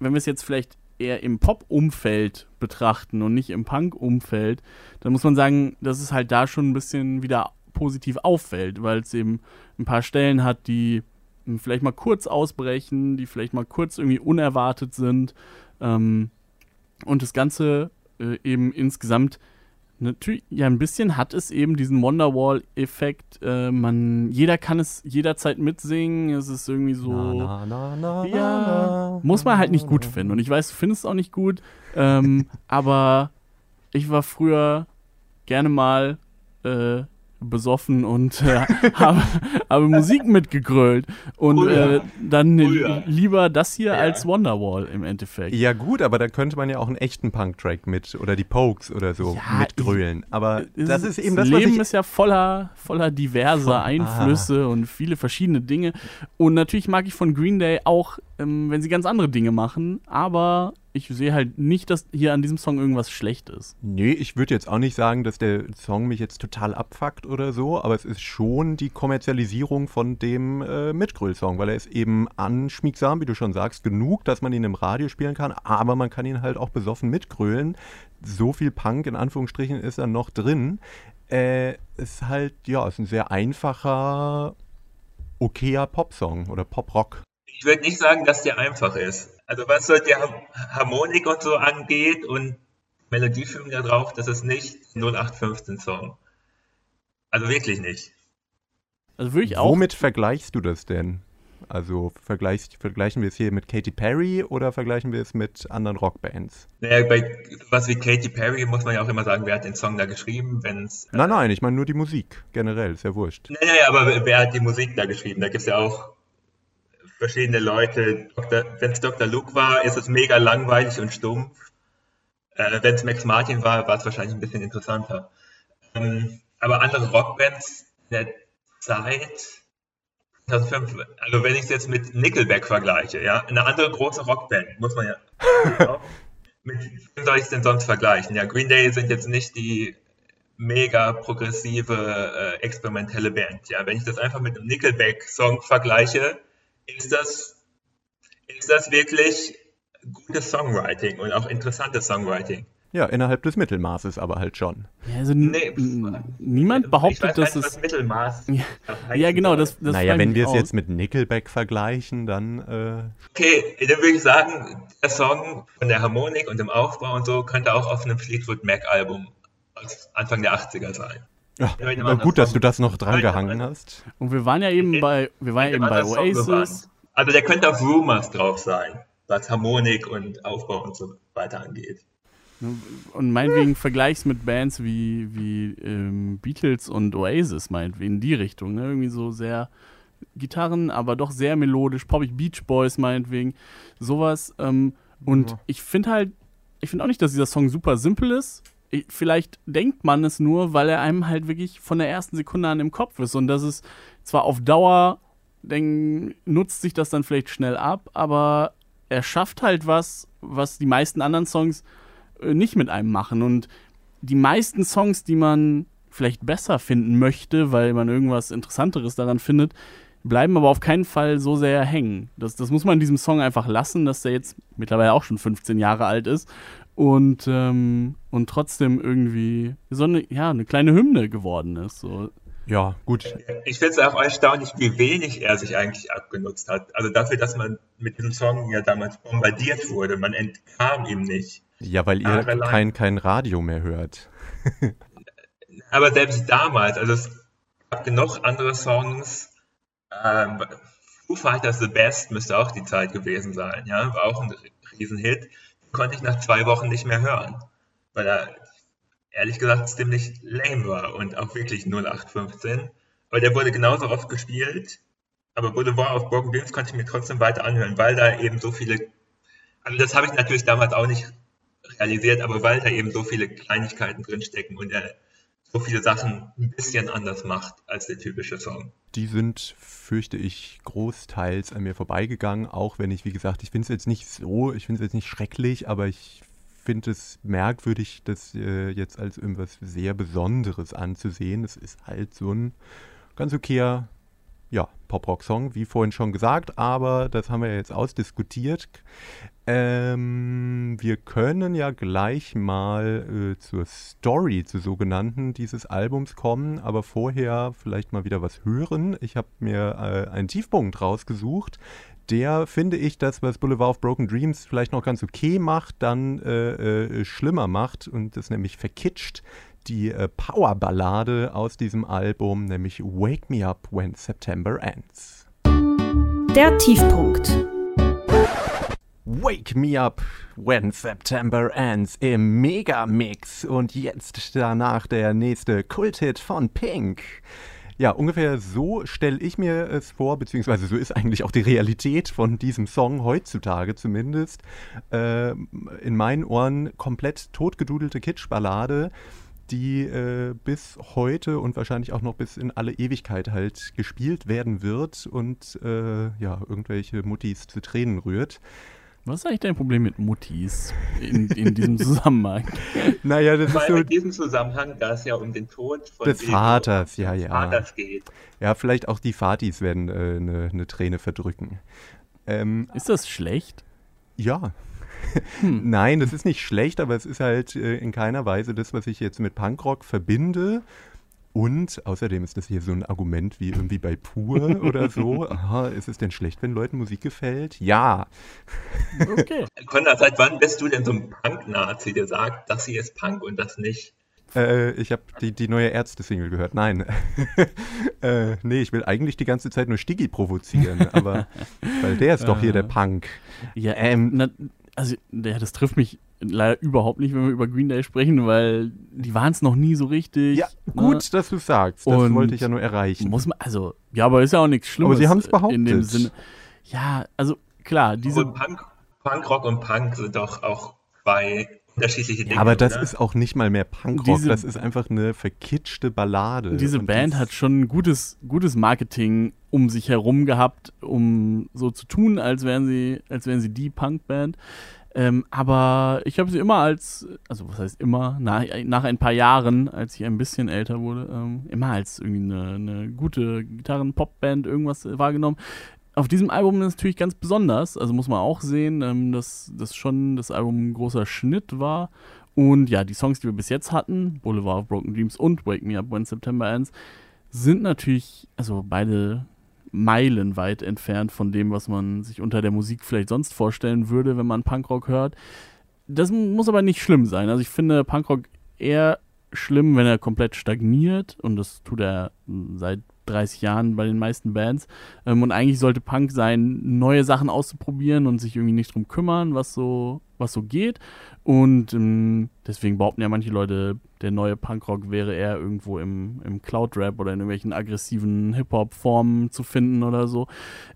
wenn wir es jetzt vielleicht eher im Pop-Umfeld betrachten und nicht im Punk-Umfeld, dann muss man sagen, dass es halt da schon ein bisschen wieder positiv auffällt, weil es eben ein paar Stellen hat, die vielleicht mal kurz ausbrechen, die vielleicht mal kurz irgendwie unerwartet sind. Ähm, und das Ganze äh, eben insgesamt Natürlich, ja, ein bisschen hat es eben diesen Wonderwall-Effekt. Äh, man, jeder kann es jederzeit mitsingen. Es ist irgendwie so. Na, na, na, ja, muss man halt nicht gut finden. Und ich weiß, du findest es auch nicht gut. Ähm, aber ich war früher gerne mal äh, besoffen und äh, habe, habe Musik mitgegrölt. Und Oh ja. äh, dann Oh ja. lieber das hier Ja. als Wonderwall im Endeffekt. Ja gut, aber da könnte man ja auch einen echten Punk-Track mit oder die Pokes oder so Ja, mitgrölen. Aber Es das ist eben das, was Leben ich ist ja voller, voller diverser Einflüsse und viele verschiedene Dinge. Und natürlich mag ich von Green Day auch, ähm, wenn sie ganz andere Dinge machen, aber ich sehe halt nicht, dass hier an diesem Song irgendwas schlecht ist. Nee, ich würde jetzt auch nicht sagen, dass der Song mich jetzt total abfuckt oder so, aber es ist schon die Kommerzialisierung von dem äh, Mitgröl-Song, weil er ist eben anschmiegsam, wie du schon sagst, genug, dass man ihn im Radio spielen kann, aber man kann ihn halt auch besoffen mitgrölen. So viel Punk in Anführungsstrichen ist dann noch drin. Äh, ist halt, ja, ist ein sehr einfacher, okayer Popsong oder Poprock. Ich würde nicht sagen, dass der einfach ist. Also was so die Har- Harmonik und so angeht und Melodieführung da drauf, das ist nicht 0815 Song. Also wirklich nicht. Also würde ich auch. Womit vergleichst du das denn? Also vergleichst, vergleichen wir es hier mit Katy Perry oder vergleichen wir es mit anderen Rockbands? Naja, bei was wie Katy Perry muss man ja auch immer sagen, wer hat den Song da geschrieben, wenn es. Nein, nein, ich meine nur die Musik generell, ist ja wurscht. Nee, aber wer hat die Musik da geschrieben? Da gibt es ja auch verschiedene Leute. Wenn es Dr. Luke war, ist es mega langweilig und stumpf. Äh, wenn es Max Martin war, war es wahrscheinlich ein bisschen interessanter. Ähm, aber andere Rockbands in der Zeit, 2005, also wenn ich es jetzt mit Nickelback vergleiche, ja, eine andere große Rockband, muss man ja. mit wem soll ich es denn sonst vergleichen? Ja, Green Day sind jetzt nicht die mega progressive, äh, experimentelle Band. Ja, wenn ich das einfach mit einem Nickelback-Song vergleiche, ist das, ist das wirklich gutes Songwriting und auch interessantes Songwriting. Ja, innerhalb des Mittelmaßes aber halt schon. Ja, also Nee, niemand ich behauptet, weiß dass gar nicht, es. was Mittelmaß Ja, Ja, genau, das, das naja, wenn ich wir es jetzt mit Nickelback vergleichen, dann äh, Okay, dann würde ich sagen, der Song von der Harmonik und dem Aufbau und so könnte auch auf einem Fleetwood Mac Album aus Anfang der 80er sein. Ja, Ja, gut, dass du das noch dran Nein, gehangen hast. Und wir waren ja eben bei, wir waren ja eben bei. Oasis. Also der könnte auf Rumors drauf sein, was Harmonik und Aufbau und so weiter angeht. Und meinetwegen vergleichs mit Bands wie, wie ähm, Beatles und Oasis, meinetwegen in die Richtung. Ne? Irgendwie so sehr Gitarren, aber doch sehr melodisch, poppig Beach Boys meinetwegen, sowas. Ähm, und Ja. ich finde halt, ich finde auch nicht, dass dieser Song super simpel ist. Ich, vielleicht denkt man es nur, weil er einem halt wirklich von der ersten Sekunde an im Kopf ist. Und das ist zwar auf Dauer, dann nutzt sich das dann vielleicht schnell ab, aber er schafft halt was, was die meisten anderen Songs äh, nicht mit einem machen. Und die meisten Songs, die man vielleicht besser finden möchte, weil man irgendwas Interessanteres daran findet, bleiben aber auf keinen Fall so sehr hängen. Das, das muss man diesem Song einfach lassen, dass der jetzt mittlerweile auch schon 15 Jahre alt ist und, ähm, und trotzdem irgendwie so eine, ja, eine kleine Hymne geworden ist. So. Ja, gut. Ich finde es auch erstaunlich, wie wenig er sich eigentlich abgenutzt hat. Also dafür, dass man mit diesem Song ja damals bombardiert wurde, man entkam ihm nicht. Ja, weil ihr kein, kein Radio mehr hört. Aber selbst damals, also es gab genug andere Songs. Ähm, Foo Fighters The Best müsste auch die Zeit gewesen sein, ja, war auch ein Riesenhit. Konnte ich nach zwei Wochen nicht mehr hören, weil er ehrlich gesagt ziemlich lame war und auch wirklich 0815. Aber der wurde genauso oft gespielt, aber Boulevard of Broken Dreams konnte ich mir trotzdem weiter anhören, weil da eben so viele, also das habe ich natürlich damals auch nicht realisiert, aber weil da eben so viele Kleinigkeiten drinstecken und er so viele Sachen ein bisschen anders macht als der typische Song. Die sind, fürchte ich, großteils an mir vorbeigegangen, auch wenn ich, wie gesagt, ich finde es jetzt nicht so, ich finde es jetzt nicht schrecklich, aber ich finde es merkwürdig, das äh, jetzt als irgendwas sehr Besonderes anzusehen. Es ist halt so ein ganz okayer, ja, Pop-Rock-Song, wie vorhin schon gesagt, aber das haben wir jetzt ausdiskutiert. Ähm, wir können ja gleich mal äh, zur Story, zur sogenannten, dieses Albums kommen, aber vorher vielleicht mal wieder was hören. Ich habe mir äh, einen Tiefpunkt rausgesucht, der, finde ich, das, was Boulevard of Broken Dreams vielleicht noch ganz okay macht, dann äh, äh, schlimmer macht und das nämlich verkitscht. Die äh, Powerballade aus diesem Album, nämlich Wake Me Up When September Ends. Der Tiefpunkt. Wake Me Up When September Ends im Megamix. Und jetzt danach der nächste Kulthit von Pink. Ja, ungefähr so stelle ich mir es vor, beziehungsweise so ist eigentlich auch die Realität von diesem Song heutzutage zumindest. Äh, in meinen Ohren komplett totgedudelte Kitschballade, die äh, bis heute und wahrscheinlich auch noch bis in alle Ewigkeit halt gespielt werden wird und äh, ja, irgendwelche Muttis zu Tränen rührt. Was ist eigentlich dein Problem mit Muttis in, in diesem Zusammenhang? naja, das Weil ist so. in diesem Zusammenhang, da es ja um den Tod von Des Vaters, ja, ja. Vaters geht. Ja, vielleicht auch die Fatis werden eine äh, ne- ne Träne verdrücken. Ähm, Ist das schlecht? ja. Nein, das ist nicht schlecht, aber es ist halt äh, in keiner Weise das, was ich jetzt mit Punkrock verbinde. Und außerdem ist das hier so ein Argument wie irgendwie bei Pur oder so. Aha, ist es denn schlecht, wenn Leuten Musik gefällt? Ja. Okay. Konrad, seit wann bist du denn so ein Punk-Nazi, der sagt, das hier ist Punk und das nicht? Äh, ich habe die, die neue Ärzte-Single gehört. Nein. äh, nee, ich will eigentlich die ganze Zeit nur Stiggy provozieren, aber weil der ist doch hier der Punk. Ja, Ähm, na, also ja, das trifft mich leider überhaupt nicht, wenn wir über Green Day sprechen, weil die waren es noch nie so richtig. Ja, ne? gut, dass du sagst. Das Und wollte ich ja nur erreichen. Muss man, also, ja, aber ist ja auch nichts Schlimmes. sie haben's In dem behauptet. Sinne. Ja, also klar, diese. Und Punk, Punkrock und Punk sind doch auch zwei unterschiedliche Dinge. Ja, aber das oder? ist auch nicht mal mehr Punkrock, Diese- das ist einfach eine verkitschte Ballade. Diese Und Band hat schon gutes, gutes Marketing um sich herum gehabt, um so zu tun, als wären sie, als wären sie die Punkband. Ähm, aber ich habe sie immer als, also was heißt immer, nach, nach ein paar Jahren, als ich ein bisschen älter wurde, ähm, immer als irgendwie eine, eine gute Gitarren-Popband irgendwas wahrgenommen. Auf diesem Album ist natürlich ganz besonders, also muss man auch sehen, ähm, dass das schon das Album ein großer Schnitt war. Und ja, die Songs, die wir bis jetzt hatten, Boulevard of Broken Dreams und Wake Me Up When September Ends, sind natürlich, also beide meilenweit entfernt von dem, was man sich unter der Musik vielleicht sonst vorstellen würde, wenn man Punkrock hört. Das muss aber nicht schlimm sein. Also ich finde Punkrock eher schlimm, wenn er komplett stagniert und das tut er seit 30 Jahren bei den meisten Bands. Ähm, und eigentlich sollte Punk sein, neue Sachen auszuprobieren und sich irgendwie nicht drum kümmern, was so, was so geht. Und ähm, deswegen behaupten ja manche Leute, der neue Punkrock wäre eher irgendwo im, im Cloud-Rap oder in irgendwelchen aggressiven Hip-Hop-Formen zu finden oder so.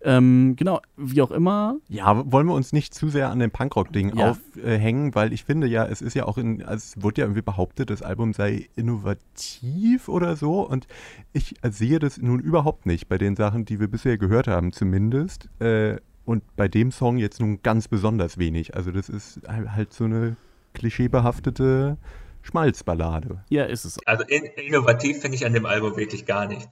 Ähm, genau, wie auch immer. Ja, wollen wir uns nicht zu sehr an dem Punkrock-Ding Ja. aufhängen, weil ich finde ja, es ist ja auch in, also es wurde ja irgendwie behauptet, das Album sei innovativ oder so und ich sehe das nun überhaupt nicht bei den Sachen, die wir bisher gehört haben zumindest. Äh, und bei dem Song jetzt nun ganz besonders wenig. Also das ist halt so eine klischeebehaftete Schmalzballade. Ja, ist es. Also in, innovativ finde ich an dem Album wirklich gar nicht.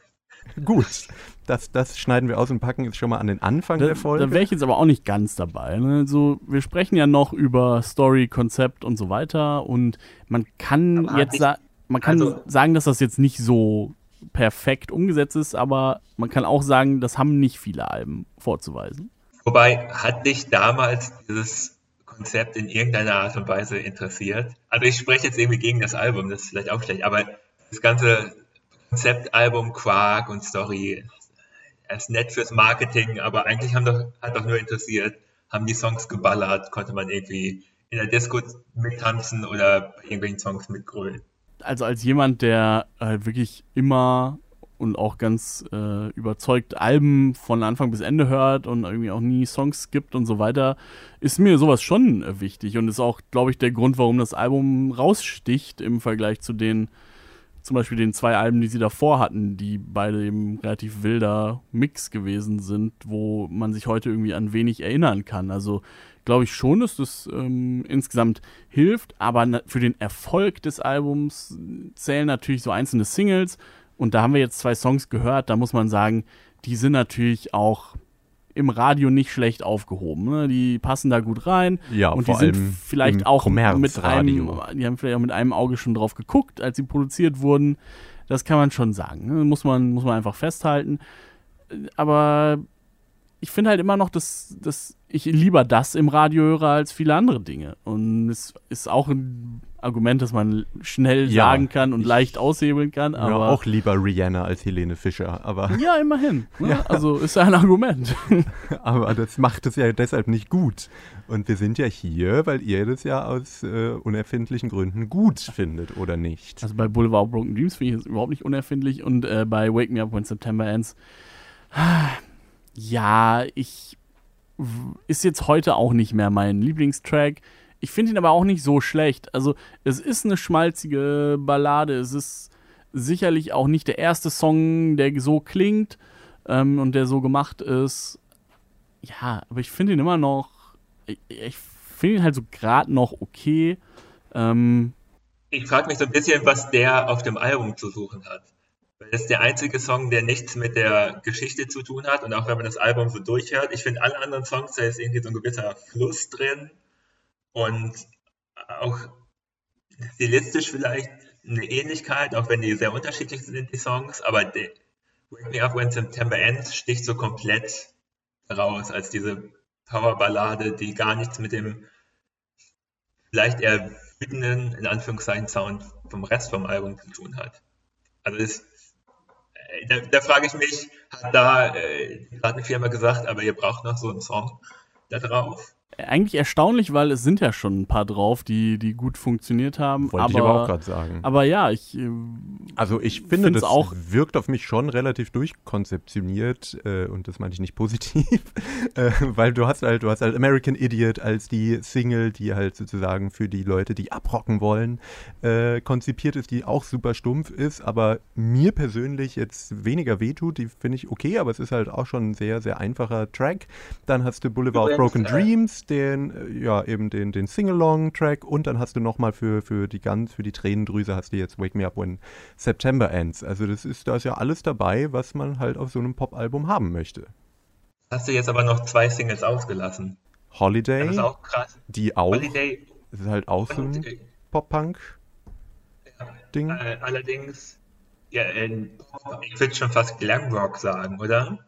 Gut, das, das schneiden wir aus und packen jetzt schon mal an den Anfang Da, der Folge. da wäre ich jetzt aber auch nicht ganz dabei. Ne? Also, wir sprechen ja noch über Story, Konzept und so weiter. Und man kann Aber jetzt ich- sa man kann also- sagen, dass das jetzt nicht so perfekt umgesetzt ist, aber man kann auch sagen, das haben nicht viele Alben vorzuweisen. Wobei, hat dich damals dieses Konzept in irgendeiner Art und Weise interessiert? Also ich spreche jetzt irgendwie gegen das Album, das ist vielleicht auch schlecht, aber das ganze Konzeptalbum, Quark und Story, ist nett fürs Marketing, aber eigentlich haben doch, hat doch nur interessiert, haben die Songs geballert, konnte man irgendwie in der Disco mittanzen oder bei irgendwelchen Songs mitgrölen. Also als jemand, der halt wirklich immer und auch ganz äh, überzeugt Alben von Anfang bis Ende hört und irgendwie auch nie Songs gibt und so weiter, ist mir sowas schon äh, wichtig und ist auch, glaube ich, der Grund, warum das Album raussticht im Vergleich zu den, zum Beispiel den zwei Alben, die sie davor hatten, die beide eben relativ wilder Mix gewesen sind, wo man sich heute irgendwie an wenig erinnern kann. Also glaube ich schon, dass das ähm, insgesamt hilft, aber für den Erfolg des Albums zählen natürlich so einzelne Singles und da haben wir jetzt zwei Songs gehört, da muss man sagen, die sind natürlich auch im Radio nicht schlecht aufgehoben. Ne? Die passen da gut rein Ja, und die sind vielleicht auch mit einem, Kommerzradio. die haben vielleicht auch mit einem Auge schon drauf geguckt, als sie produziert wurden. Das kann man schon sagen. Ne? Muss, man, muss man einfach festhalten. Aber ich finde halt immer noch, dass, dass ich lieber das im Radio höre als viele andere Dinge. Und es ist auch ein Argument, das man schnell Ja, sagen kann und leicht aushebeln kann. Ja, Aber auch lieber Rihanna als Helene Fischer, aber, ja, immerhin. Ne? Also ist ja ein Argument. aber das macht es ja deshalb nicht gut. Und wir sind ja hier, weil ihr das ja aus äh, unerfindlichen Gründen gut findet, oder nicht? Also bei Boulevard Broken Dreams finde ich es überhaupt nicht unerfindlich und äh, bei Wake Me Up When September Ends, ja, ich ist jetzt heute auch nicht mehr mein Lieblingstrack. Ich finde ihn aber auch nicht so schlecht. Also es ist eine schmalzige Ballade. Es ist sicherlich auch nicht der erste Song, der so klingt ähm, und der so gemacht ist. Ja, aber ich finde ihn immer noch. Ich, ich finde ihn halt so gerade noch okay. Ähm, Ich frage mich so ein bisschen, was der auf dem Album zu suchen hat. Das ist der einzige Song, der nichts mit der Geschichte zu tun hat. Und auch wenn man das Album so durchhört, ich finde alle anderen Songs, da ist irgendwie so ein gewisser Fluss drin. Und auch stilistisch vielleicht eine Ähnlichkeit, auch wenn die sehr unterschiedlich sind, die Songs. Aber Wake Me Up When September Ends sticht so komplett raus als diese Powerballade, die gar nichts mit dem vielleicht eher wütenden, in Anführungszeichen, Sound vom Rest vom Album zu tun hat. Also äh, da, da frage ich mich, hat da äh, die Plattenfirma gesagt, aber ihr braucht noch so einen Song da drauf? Eigentlich erstaunlich, weil es sind ja schon ein paar drauf, die, die gut funktioniert haben. Wollte aber, ich aber auch gerade sagen. aber ja, ich. äh, Also ich finde, das auch- wirkt auf mich schon relativ durchkonzeptioniert äh, und das meine ich nicht positiv, äh, weil du hast halt, du hast halt American Idiot als die Single, die halt sozusagen für die Leute, die abrocken wollen, äh, konzipiert ist, die auch super stumpf ist, aber mir persönlich jetzt weniger wehtut, die finde ich okay, aber es ist halt auch schon ein sehr, sehr einfacher Track. Dann hast du Boulevard Broken äh, Den, äh, ja, eben den, den Sing-Along-Track und dann hast du nochmal für, für die ganz, für die Tränendrüse hast du jetzt Wake Me Up When September Ends. Also das ist, da ist ja alles dabei, was man halt auf so einem Pop-Album haben möchte. Hast du jetzt aber noch zwei Singles ausgelassen? Holiday, Das ist auch krass. die auch, Holiday das ist halt auch so ein äh, Pop-Punk-Ding. äh, allerdings, ja, Pop, ich würde schon fast Glamrock sagen, oder?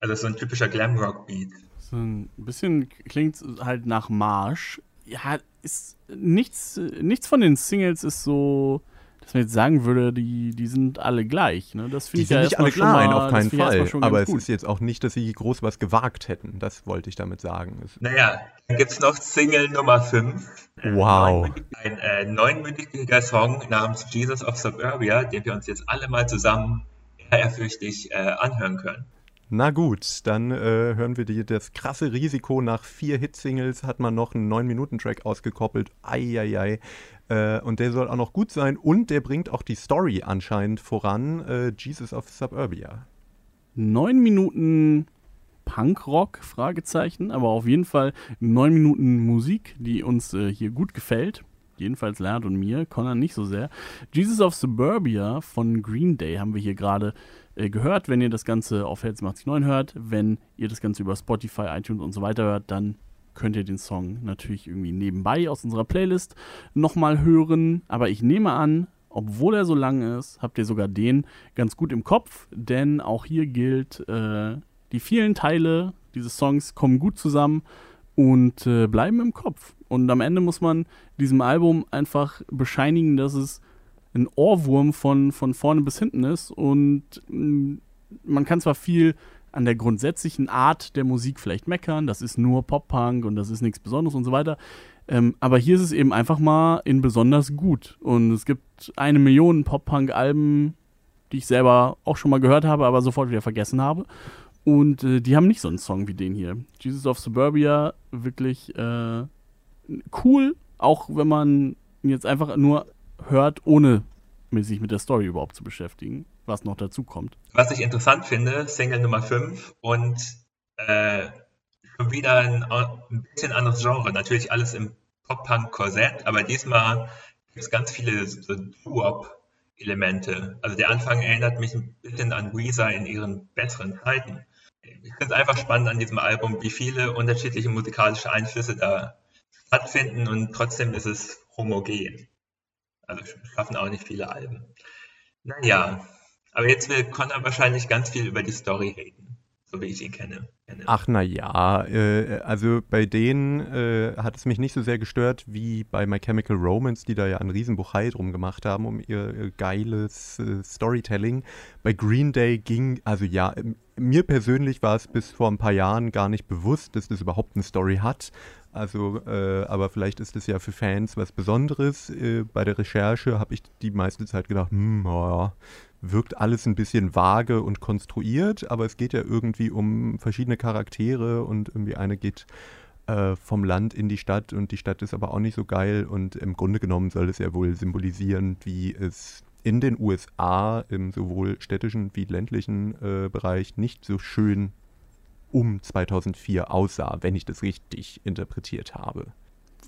Also so ein typischer Glamrock-Beat. So ein bisschen klingt halt nach Marsch. Ja, ist nichts, nichts von den Singles ist so, dass man jetzt sagen würde, die, die sind alle gleich. Ne? Das finde Die ich sind ja nicht alle mal, auf keinen Fall. Aber es gut. ist jetzt auch nicht, dass sie groß was gewagt hätten. Das wollte ich damit sagen. Naja, dann gibt es noch Single Nummer 5. Wow. Ein äh, neunminütiger Song namens Jesus of Suburbia, den wir uns jetzt alle mal zusammen ehrfürchtig äh, anhören können. Na gut, dann äh, hören wir die, das krasse Risiko. Nach vier Hitsingles hat man noch einen 9-Minuten-Track ausgekoppelt. Eieiei. Äh, und der soll auch noch gut sein. Und der bringt auch die Story anscheinend voran. Äh, Jesus of Suburbia. neun Minuten Punkrock, Fragezeichen, aber auf jeden Fall neun Minuten Musik, die uns äh, hier gut gefällt. Jedenfalls Lernt und mir, Connor nicht so sehr. Jesus of Suburbia von Green Day haben wir hier gerade äh, gehört. Wenn ihr das Ganze auf Hells 89 hört, wenn ihr das Ganze über Spotify, iTunes und so weiter hört, dann könnt ihr den Song natürlich irgendwie nebenbei aus unserer Playlist nochmal hören. Aber ich nehme an, obwohl er so lang ist, habt ihr sogar den ganz gut im Kopf, denn auch hier gilt, äh, die vielen Teile dieses Songs kommen gut zusammen und äh, bleiben im Kopf. Und am Ende muss man diesem Album einfach bescheinigen, dass es ein Ohrwurm von, von vorne bis hinten ist. Und mh, man kann zwar viel an der grundsätzlichen Art der Musik vielleicht meckern, das ist nur Pop-Punk und das ist nichts Besonderes und so weiter. Ähm, aber hier ist es eben einfach mal in besonders gut. Und es gibt eine Million Pop-Punk-Alben, die ich selber auch schon mal gehört habe, aber sofort wieder vergessen habe. Und äh, die haben nicht so einen Song wie den hier. Jesus of Suburbia, wirklich äh, cool, auch wenn man jetzt einfach nur hört, ohne sich mit der Story überhaupt zu beschäftigen, was noch dazu kommt. Was ich interessant finde, Single Nummer 5 und äh, schon wieder ein, ein bisschen anderes Genre. Natürlich alles im Pop-Punk-Korsett, aber diesmal gibt es ganz viele so Doo-Wop-Elemente. Also der Anfang erinnert mich ein bisschen an Weezer in ihren besseren Zeiten. Ich finde es einfach spannend an diesem Album, wie viele unterschiedliche musikalische Einflüsse da stattfinden und trotzdem ist es homogen. Also schaffen auch nicht viele Alben. Naja, aber jetzt will Connor wahrscheinlich ganz viel über die Story reden. so wie ich ihn kenne. Ach na ja, äh, also bei denen äh, hat es mich nicht so sehr gestört wie bei My Chemical Romance, die da ja ein Riesenbuchei drum gemacht haben um ihr, ihr geiles äh, Storytelling. Bei Green Day ging, also ja, mir persönlich war es bis vor ein paar Jahren gar nicht bewusst, dass das überhaupt eine Story hat. Also, äh, aber vielleicht ist es ja für Fans was Besonderes. Äh, bei der Recherche habe ich die meiste Zeit gedacht, hm, ja, wirkt alles ein bisschen vage und konstruiert, aber es geht ja irgendwie um verschiedene Charaktere und irgendwie eine geht äh, vom Land in die Stadt und die Stadt ist aber auch nicht so geil und im Grunde genommen soll es ja wohl symbolisieren, wie es in den USA im sowohl städtischen wie ländlichen äh, Bereich nicht so schön um 2004 aussah, wenn ich das richtig interpretiert habe.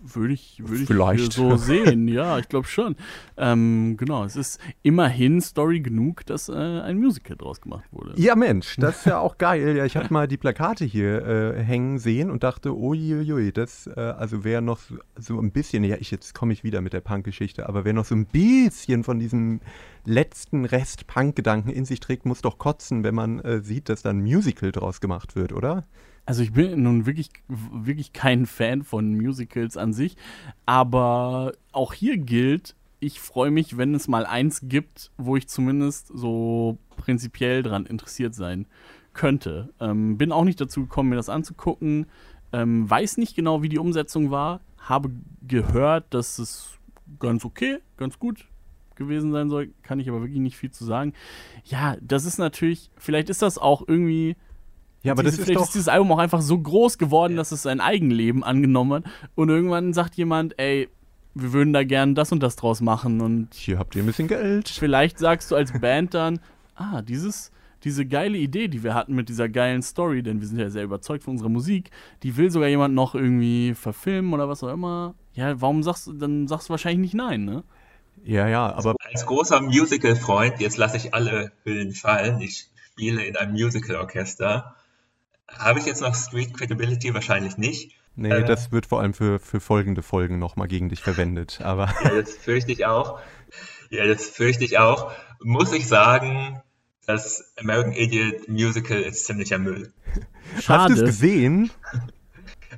Würde ich, würde ich Vielleicht. so sehen, ja, ich glaube schon. Ähm, genau, es ist immerhin Story genug, dass äh, ein Musical draus gemacht wurde. Ja, Mensch, das ist ja auch geil. Ja, ich hatte mal die Plakate hier äh, hängen sehen und dachte, uiuiui, das äh, also wäre noch so, so, ein bisschen, ja, ich, jetzt komme ich wieder mit der Punk-Geschichte, aber wer noch so ein bisschen von diesem letzten Rest Punk-Gedanken in sich trägt, muss doch kotzen, wenn man äh, sieht, dass da ein Musical draus gemacht wird, oder? Also ich bin nun wirklich, wirklich kein Fan von Musicals an sich, aber auch hier gilt, ich freue mich, wenn es mal eins gibt, wo ich zumindest so prinzipiell dran interessiert sein könnte. Ähm, bin auch nicht dazu gekommen, mir das anzugucken. Ähm, weiß nicht genau, wie die Umsetzung war. Habe gehört, dass es ganz okay, ganz gut gewesen sein soll. Kann ich aber wirklich nicht viel zu sagen. Ja, das ist natürlich, vielleicht ist das auch irgendwie ja, aber diese, das ist vielleicht doch ist dieses Album auch einfach so groß geworden, ja. dass es sein Eigenleben angenommen hat. Und irgendwann sagt jemand, ey, wir würden da gern das und das draus machen. Und hier habt ihr ein bisschen Geld. Vielleicht sagst du als Band dann, ah, dieses, diese geile Idee, die wir hatten mit dieser geilen Story, denn wir sind ja sehr überzeugt von unserer Musik, die will sogar jemand noch irgendwie verfilmen oder was auch immer. Ja, warum sagst du, dann sagst du wahrscheinlich nicht nein, ne? Ja, ja, aber. Als großer Musical-Freund, jetzt lasse ich alle Hüllen fallen. Ich spiele in einem Musical-Orchester. Habe ich jetzt noch Street Credibility? Wahrscheinlich nicht. Nee, äh, das wird vor allem für, für folgende Folgen nochmal gegen dich verwendet. Aber ja, das fürchte ich auch. Ja, das fürchte ich auch. Muss ich sagen, das American Idiot Musical ist ziemlicher Müll. Schade. Hast du es gesehen?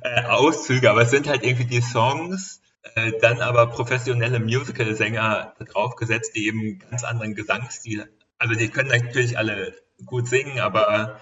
Äh, Auszüge, aber es sind halt irgendwie die Songs, äh, dann aber professionelle Musical-Sänger draufgesetzt, die eben ganz anderen Gesangsstil. Also die können natürlich alle gut singen, aber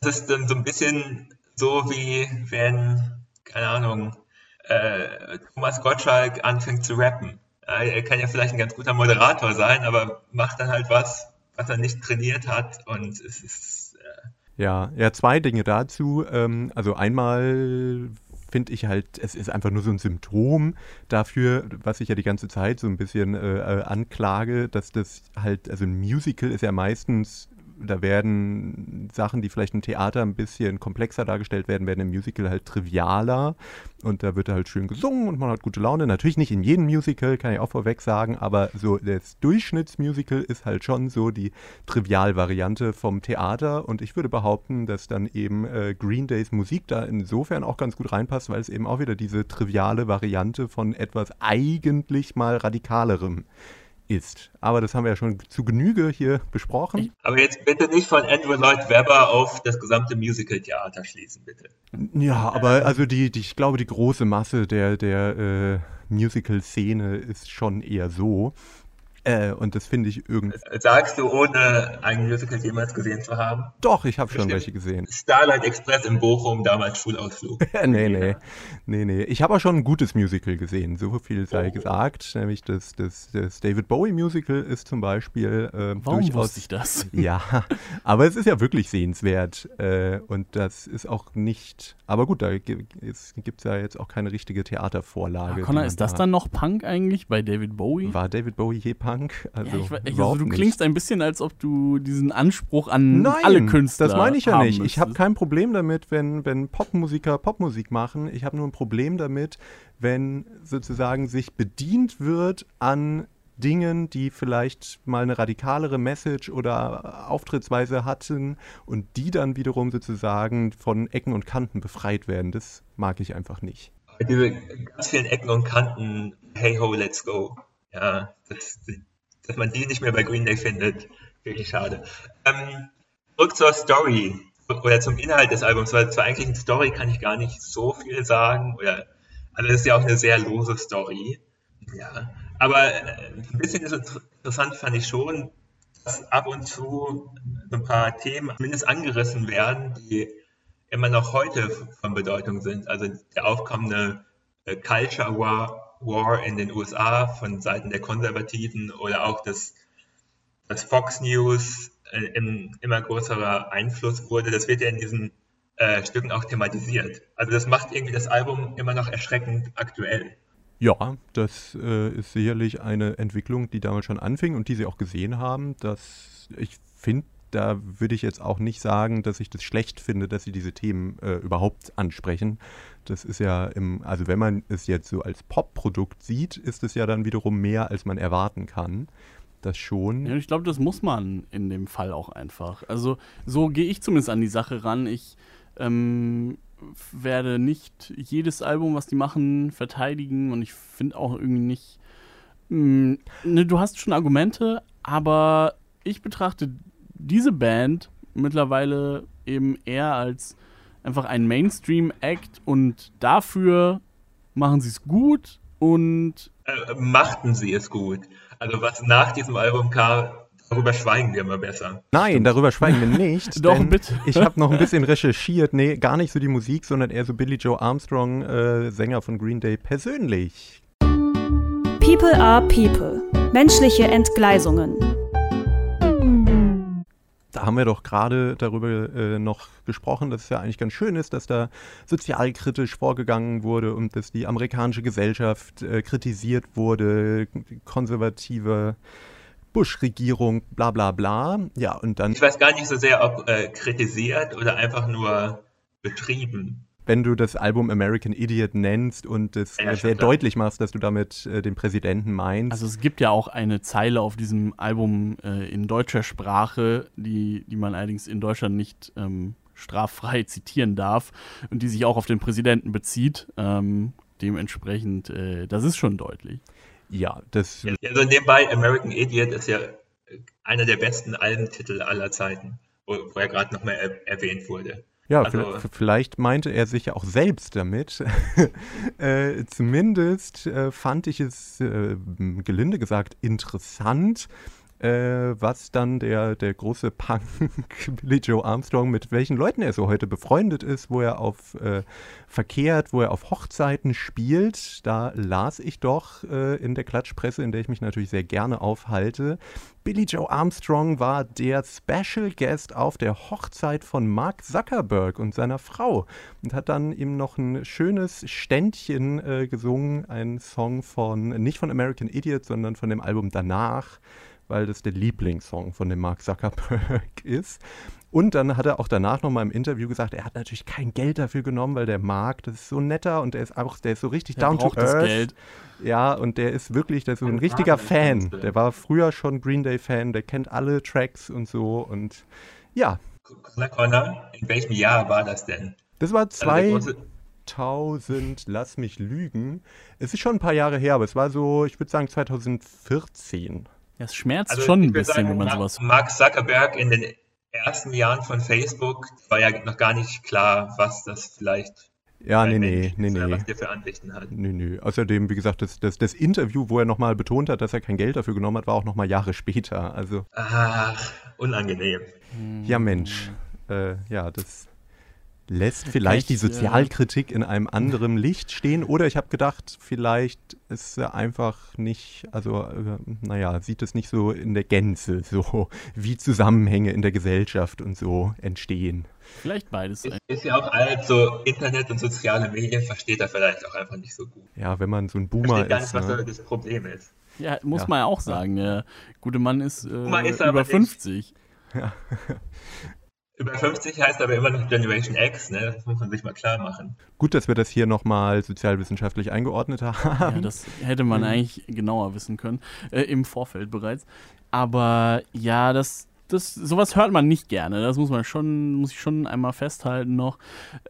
das ist dann so ein bisschen so wie wenn, keine Ahnung, äh, Thomas Gottschalk anfängt zu rappen. Er kann ja vielleicht ein ganz guter Moderator sein, aber macht dann halt was, was er nicht trainiert hat und es ist. Äh ja, ja, zwei Dinge dazu. Ähm, also einmal finde ich halt, es ist einfach nur so ein Symptom dafür, was ich ja die ganze Zeit so ein bisschen äh, äh anklage, dass das halt, also ein Musical ist ja meistens da werden Sachen, die vielleicht im Theater ein bisschen komplexer dargestellt werden, werden im Musical halt trivialer und da wird halt schön gesungen und man hat gute Laune. Natürlich nicht in jedem Musical, kann ich auch vorweg sagen, aber so das Durchschnittsmusical ist halt schon so die Trivialvariante vom Theater und ich würde behaupten, dass dann eben äh, Green Days Musik da insofern auch ganz gut reinpasst, weil es eben auch wieder diese triviale Variante von etwas eigentlich mal radikalerem ist. Aber das haben wir ja schon zu Genüge hier besprochen. Aber jetzt bitte nicht von Andrew Lloyd Webber auf das gesamte Musical-Theater schließen, bitte. Ja, aber also die, die ich glaube, die große Masse der, der äh, Musical-Szene ist schon eher so. Äh, und das finde ich irgendwie. Sagst du, ohne ein Musical jemals gesehen zu haben? Doch, ich habe schon welche gesehen. Starlight Express in Bochum, damals Schulausflug. nee, nee. Nee, nee. Ich habe auch schon ein gutes Musical gesehen, so viel sei oh. gesagt. Nämlich das, das, das David Bowie Musical ist zum Beispiel äh, Warum durchaus. Wusste ich das? Ja, aber es ist ja wirklich sehenswert. Äh, und das ist auch nicht. Aber gut, da gibt es ja jetzt auch keine richtige Theatervorlage. Ja, Connor, ist das da dann noch Punk eigentlich bei David Bowie? War David Bowie je Punk? Punk. Also, ja, ich, also du klingst ein bisschen, als ob du diesen Anspruch an Nein, alle Künstler das meine ich ja nicht. Ich habe kein Problem damit, wenn, wenn Popmusiker Popmusik machen. Ich habe nur ein Problem damit, wenn sozusagen sich bedient wird an Dingen, die vielleicht mal eine radikalere Message oder Auftrittsweise hatten und die dann wiederum sozusagen von Ecken und Kanten befreit werden. Das mag ich einfach nicht. Diese ganz vielen Ecken und Kanten, hey ho, let's go. Ja, das, dass man die nicht mehr bei Green Day findet. Wirklich schade. Ähm, zurück zur Story. oder zum Inhalt des Albums, weil zur eigentlichen Story kann ich gar nicht so viel sagen. Oder, also das ist ja auch eine sehr lose Story. Ja. Aber äh, ein bisschen interessant fand ich schon, dass ab und zu ein paar Themen zumindest angerissen werden, die immer noch heute von Bedeutung sind. Also der aufkommende äh, Culture War, War in den USA von Seiten der Konservativen oder auch das, das Fox News äh, immer größerer Einfluss wurde. Das wird ja in diesen äh, Stücken auch thematisiert. Also das macht irgendwie das Album immer noch erschreckend aktuell. Ja, das äh, ist sicherlich eine Entwicklung, die damals schon anfing und die Sie auch gesehen haben. Dass ich finde, da würde ich jetzt auch nicht sagen, dass ich das schlecht finde, dass Sie diese Themen äh, überhaupt ansprechen. Das ist ja im, also wenn man es jetzt so als Pop-Produkt sieht, ist es ja dann wiederum mehr, als man erwarten kann. Das schon. Ja, ich glaube, das muss man in dem Fall auch einfach. Also so gehe ich zumindest an die Sache ran. Ich ähm, werde nicht jedes Album, was die machen, verteidigen und ich finde auch irgendwie nicht. Mh, mm, ne, du hast schon Argumente, aber ich betrachte diese Band mittlerweile eben eher als einfach ein Mainstream-Act und dafür machen sie es gut und. Äh, machten sie es gut. Also was nach diesem Album kam, Darüber schweigen wir immer besser. Nein, Stimmt. darüber schweigen wir nicht. Doch, bitte. Ich habe noch ein bisschen recherchiert. Nee, gar nicht so die Musik, sondern eher so Billy Joe Armstrong, äh, Sänger von Green Day, persönlich. People are People. Menschliche Entgleisungen. Da haben wir doch gerade darüber äh, noch gesprochen, dass es ja eigentlich ganz schön ist, dass da sozialkritisch vorgegangen wurde und dass die amerikanische Gesellschaft äh, kritisiert wurde, konservative Bush-Regierung, bla bla bla. Ja, und dann. Ich weiß gar nicht so sehr, ob äh, kritisiert oder einfach nur betrieben. Wenn du das Album American Idiot nennst und es ja, sehr klar. deutlich machst, dass du damit äh, den Präsidenten meinst. Also es gibt ja auch eine Zeile auf diesem Album äh, in deutscher Sprache, die, die man allerdings in Deutschland nicht ähm, straffrei zitieren darf und die sich auch auf den Präsidenten bezieht. Ähm, dementsprechend, äh, das ist schon deutlich. Ja, das. Ja, also nebenbei, American Idiot ist ja einer der besten Albentitel aller Zeiten, wo, wo er gerade nochmal er, erwähnt wurde. Ja, also, vielleicht meinte er sich ja auch selbst damit. äh, zumindest äh, fand ich es, äh, gelinde gesagt, interessant, äh, was dann der, der große Punk Billy Joe Armstrong, mit welchen Leuten er so heute befreundet ist, wo er auf äh, verkehrt, wo er auf Hochzeiten spielt. Da las ich doch äh, in der Klatschpresse, in der ich mich natürlich sehr gerne aufhalte. Billy Joe Armstrong war der Special Guest auf der Hochzeit von Mark Zuckerberg und seiner Frau und hat dann ihm noch ein schönes Ständchen äh, gesungen, ein Song von, nicht von American Idiot, sondern von dem Album danach weil das der Lieblingssong von dem Mark Zuckerberg ist. Und dann hat er auch danach nochmal im Interview gesagt, er hat natürlich kein Geld dafür genommen, weil der Mark, das ist so netter und der ist auch, der ist so richtig der down to earth. Geld. Ja, und der ist wirklich, der ist so ein richtiger Fan. Der war früher schon Green Day Fan, der kennt alle Tracks und so und ja. Connor, in welchem Jahr war das denn? Das war 2000, also lass mich lügen. Es ist schon ein paar Jahre her, aber es war so, ich würde sagen 2014. Ja, es schmerzt also schon ein bisschen, sagen, wenn man sowas. Mark Zuckerberg in den ersten Jahren von Facebook war ja noch gar nicht klar, was das vielleicht ja, nee, nee, nee, nee. Was der für Ansichten hat. Nee, nee. Außerdem, wie gesagt, das, das, das Interview, wo er nochmal betont hat, dass er kein Geld dafür genommen hat, war auch nochmal Jahre später. Also. Ach, unangenehm. Ja, Mensch. Äh, ja, das lässt vielleicht die Sozialkritik in einem anderen Licht stehen. Oder ich habe gedacht, vielleicht ist er einfach nicht, also äh, naja, sieht es nicht so in der Gänze, so wie Zusammenhänge in der Gesellschaft und so entstehen. Vielleicht beides. Ist, ist ja auch alt, so Internet und soziale Medien versteht er vielleicht auch einfach nicht so gut. Ja, wenn man so ein Boomer versteht ist. gar nicht, was ne? das Problem ist. Ja, muss ja. man ja auch sagen. Der gute Mann ist, äh, ist über 50. Ja. Über 50 heißt aber immer noch Generation X, ne? Das muss man sich mal klar machen. Gut, dass wir das hier nochmal sozialwissenschaftlich eingeordnet haben. Ja, das hätte man eigentlich genauer wissen können, äh, im Vorfeld bereits. Aber ja, das, das, sowas hört man nicht gerne. Das muss man schon, muss ich schon einmal festhalten noch.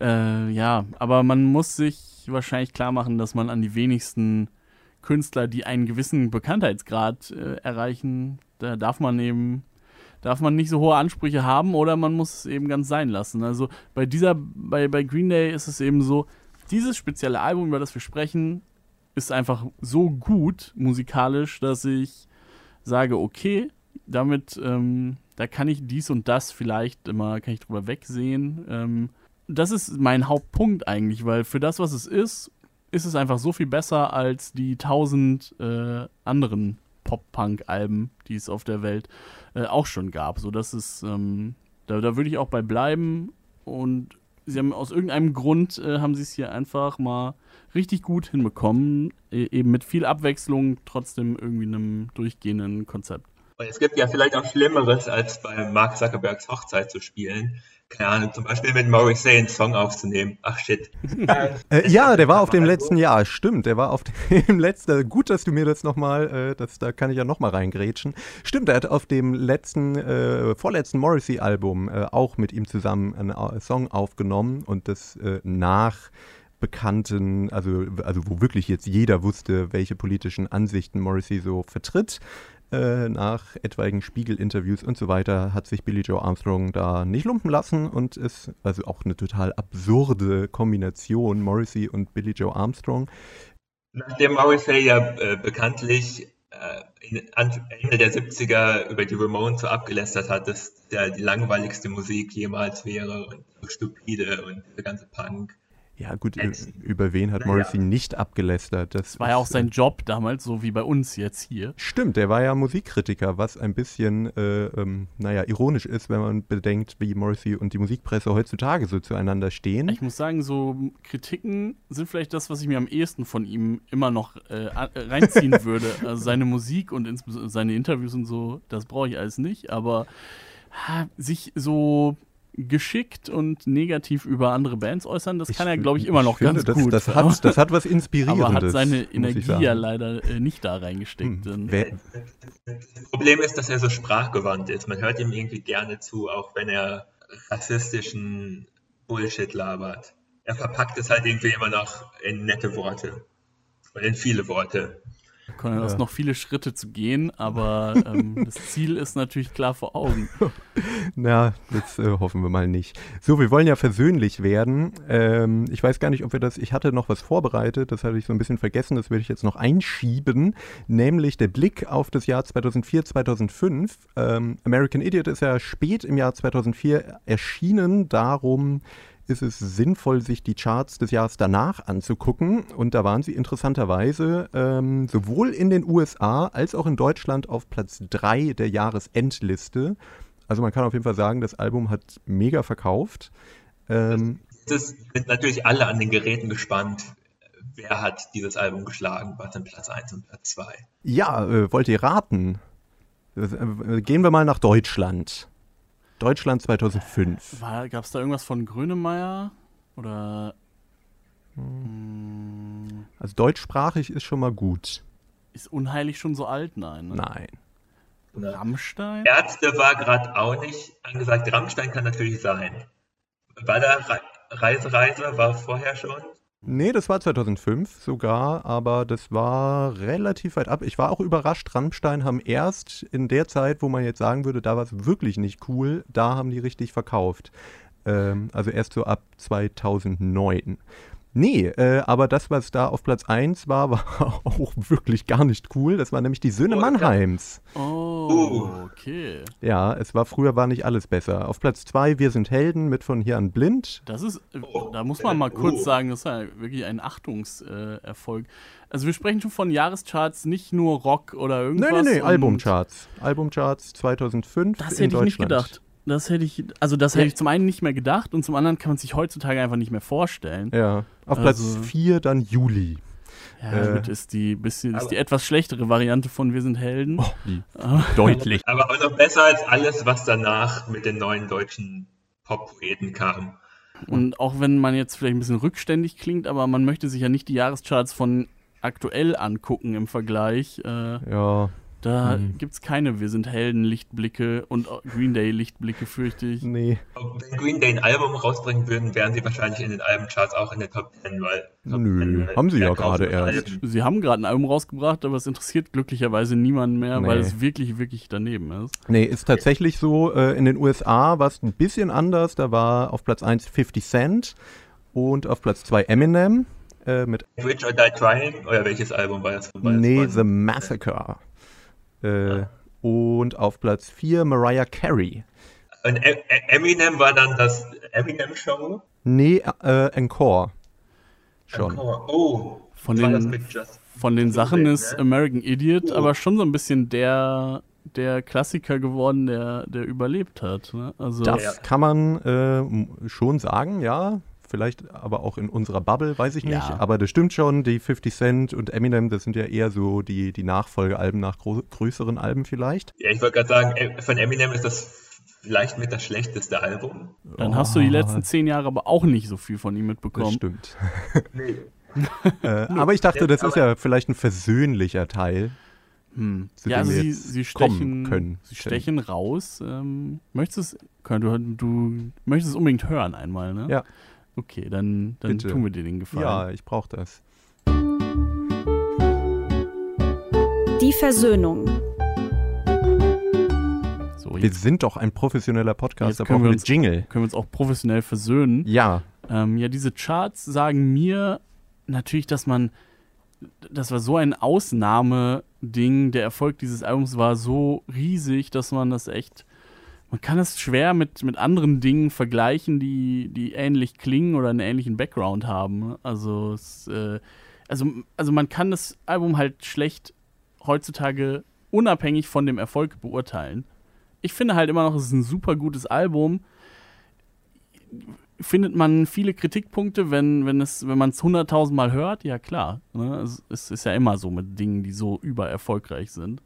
Äh, ja, aber man muss sich wahrscheinlich klar machen, dass man an die wenigsten Künstler, die einen gewissen Bekanntheitsgrad äh, erreichen, da darf man eben darf man nicht so hohe Ansprüche haben oder man muss es eben ganz sein lassen. Also bei dieser, bei, bei Green Day ist es eben so, dieses spezielle Album, über das wir sprechen, ist einfach so gut musikalisch, dass ich sage, okay, damit, ähm, da kann ich dies und das vielleicht immer, kann ich drüber wegsehen. Ähm, das ist mein Hauptpunkt eigentlich, weil für das, was es ist, ist es einfach so viel besser als die tausend äh, anderen Pop-Punk-Alben, die es auf der Welt äh, auch schon gab. So, das ist, ähm, da, da würde ich auch bei bleiben. Und sie haben aus irgendeinem Grund äh, haben sie es hier einfach mal richtig gut hinbekommen, e eben mit viel Abwechslung, trotzdem irgendwie einem durchgehenden Konzept. Und es gibt ja vielleicht auch Schlimmeres, als bei Mark Zuckerbergs Hochzeit zu spielen. Keine Ahnung, zum Beispiel mit Morrissey einen Song aufzunehmen. Ach shit. äh, ja, der war auf dem letzten Jahr, stimmt. Der war auf dem letzten, gut, dass du mir das nochmal, äh, da kann ich ja nochmal reingrätschen. Stimmt, er hat auf dem letzten, äh, vorletzten Morrissey-Album äh, auch mit ihm zusammen einen äh, Song aufgenommen und das äh, nach bekannten, also, also wo wirklich jetzt jeder wusste, welche politischen Ansichten Morrissey so vertritt. Äh, nach etwaigen Spiegel-Interviews und so weiter hat sich Billy Joe Armstrong da nicht lumpen lassen und ist also auch eine total absurde Kombination, Morrissey und Billy Joe Armstrong. Nachdem Morrissey ja äh, bekanntlich äh, Ende der 70er über die Ramones so abgelästert hat, dass der die langweiligste Musik jemals wäre und so stupide und der ganze Punk ja, gut, Ex über wen hat Morrissey ja. nicht abgelästert? Das, war ja auch sein Job damals, so wie bei uns jetzt hier. Stimmt, der war ja Musikkritiker, was ein bisschen, äh, ähm, naja, ironisch ist, wenn man bedenkt, wie Morrissey und die Musikpresse heutzutage so zueinander stehen. Ich muss sagen, so Kritiken sind vielleicht das, was ich mir am ehesten von ihm immer noch äh, reinziehen würde. Also seine Musik und seine Interviews und so, das brauche ich alles nicht, aber sich so geschickt und negativ über andere Bands äußern, das ich, kann er, glaube ich, immer noch ich ganz finde, gut. Das, das, hat, das hat was Inspirierendes. Aber hat seine Energie ja leider äh, nicht da reingesteckt. Hm. Das Problem ist, dass er so sprachgewandt ist. Man hört ihm irgendwie gerne zu, auch wenn er rassistischen Bullshit labert. Er verpackt es halt irgendwie immer noch in nette Worte. Und in viele Worte. Konrad, ja. noch viele Schritte zu gehen, aber ähm, das Ziel ist natürlich klar vor Augen. Na, das äh, hoffen wir mal nicht. So, wir wollen ja versöhnlich werden. Ähm, ich weiß gar nicht, ob wir das, ich hatte noch was vorbereitet, das hatte ich so ein bisschen vergessen, das werde ich jetzt noch einschieben, nämlich der Blick auf das Jahr 2004, 2005. Ähm, American Idiot ist ja spät im Jahr 2004 erschienen, darum ist es sinnvoll, sich die Charts des Jahres danach anzugucken. Und da waren sie interessanterweise ähm, sowohl in den USA als auch in Deutschland auf Platz 3 der Jahresendliste. Also man kann auf jeden Fall sagen, das Album hat mega verkauft. Ähm, das sind natürlich alle an den Geräten gespannt. Wer hat dieses Album geschlagen? Was sind Platz 1 und Platz 2? Ja, äh, wollt ihr raten? Äh, gehen wir mal nach Deutschland. Deutschland 2005. Gab es da irgendwas von Grönemeyer? Oder. Hm. Also deutschsprachig ist schon mal gut. Ist unheilig schon so alt? Nein. Ne? Nein. Rammstein? Ärzte war gerade auch nicht angesagt. Rammstein kann natürlich sein. War da Reise, Reise, war vorher schon? Nee, das war 2005 sogar, aber das war relativ weit ab. Ich war auch überrascht, Rammstein haben erst in der Zeit, wo man jetzt sagen würde, da war es wirklich nicht cool, da haben die richtig verkauft. Ähm, also erst so ab 2009. Nee, äh, aber das, was da auf Platz 1 war, war auch wirklich gar nicht cool. Das war nämlich die Söhne oh, Mannheims. Oh, okay. Ja, es war früher war nicht alles besser. Auf Platz 2 Wir sind Helden mit von hier an blind. Das ist, äh, da muss man mal kurz sagen, das ist ja wirklich ein Achtungserfolg. also wir sprechen schon von Jahrescharts, nicht nur Rock oder irgendwas. Nee, nee, nee, Albumcharts. Albumcharts 2005 Das hätte ich nicht gedacht. Das hätte ich, also das hätte ich zum einen nicht mehr gedacht und zum anderen kann man sich heutzutage einfach nicht mehr vorstellen. Ja. Auf Platz 4 also, dann Juli. Ja, äh, ist die bisschen ist die etwas schlechtere Variante von Wir sind Helden. Oh, deutlich. Aber auch noch besser als alles, was danach mit den neuen deutschen Pop-Poeten kam. Und auch wenn man jetzt vielleicht ein bisschen rückständig klingt, aber man möchte sich ja nicht die Jahrescharts von aktuell angucken im Vergleich. Äh, ja Da mhm. gibt es keine Wir sind Helden Lichtblicke und Green Day Lichtblicke, fürchte ich. Nee. Wenn Green Day ein Album rausbringen würden, wären sie wahrscheinlich in den Albencharts auch in den Top 10, weil. Top Nö, 10, haben sie ja gerade erst. Sie haben gerade ein Album rausgebracht, aber es interessiert glücklicherweise niemanden mehr, nee. weil es wirklich, wirklich daneben ist. Nee, ist tatsächlich so. Äh, in den USA war es ein bisschen anders. Da war auf Platz 1 50 Cent und auf Platz 2 Eminem. Äh, mit Rich or Die Trying? Oder welches Album war das? Nee, The Massacre. Äh, ah. Und auf Platz 4 Mariah Carey. Und e-, e-, Eminem war dann das Eminem-Show? Nee, äh, Encore. Schon. Encore. Oh, von den, von den Sachen ist ne? American Idiot oh. aber schon so ein bisschen der, der Klassiker geworden, der, der überlebt hat. Ne? Also das ja. kann man äh, schon sagen, ja vielleicht aber auch in unserer Bubble, weiß ich nicht. Ja. Aber das stimmt schon, die 50 Cent und Eminem, das sind ja eher so die, die Nachfolgealben nach größeren Alben vielleicht. Ja, ich wollte gerade sagen, von Eminem ist das vielleicht mit das schlechteste Album. Dann oh. hast du die letzten zehn Jahre aber auch nicht so viel von ihm mitbekommen. Das stimmt. nee. äh, aber ich dachte, das ist ja vielleicht ein versöhnlicher Teil. Hm. Ja, also sie, sie stechen, können, sie stechen raus. Ähm, möchtest du, du, du möchtest es unbedingt hören einmal, ne? Ja. Okay, dann, dann tun wir dir den Gefallen. Ja, ich brauche das. Die Versöhnung. So, wir sind doch ein professioneller Podcast, da brauchen wir uns, Jingle. Können wir uns auch professionell versöhnen. Ja. Ähm, ja, diese Charts sagen mir natürlich, dass man, das war so ein Ausnahmeding, der Erfolg dieses Albums war so riesig, dass man das echt man kann es schwer mit, mit anderen Dingen vergleichen, die, die ähnlich klingen oder einen ähnlichen Background haben. Also, es, äh, also, also man kann das Album halt schlecht heutzutage unabhängig von dem Erfolg beurteilen. Ich finde halt immer noch, es ist ein super gutes Album. Findet man viele Kritikpunkte, wenn, wenn, wenn man es hunderttausendmal hört? Ja, klar. Ne? Es, es ist ja immer so mit Dingen, die so übererfolgreich sind.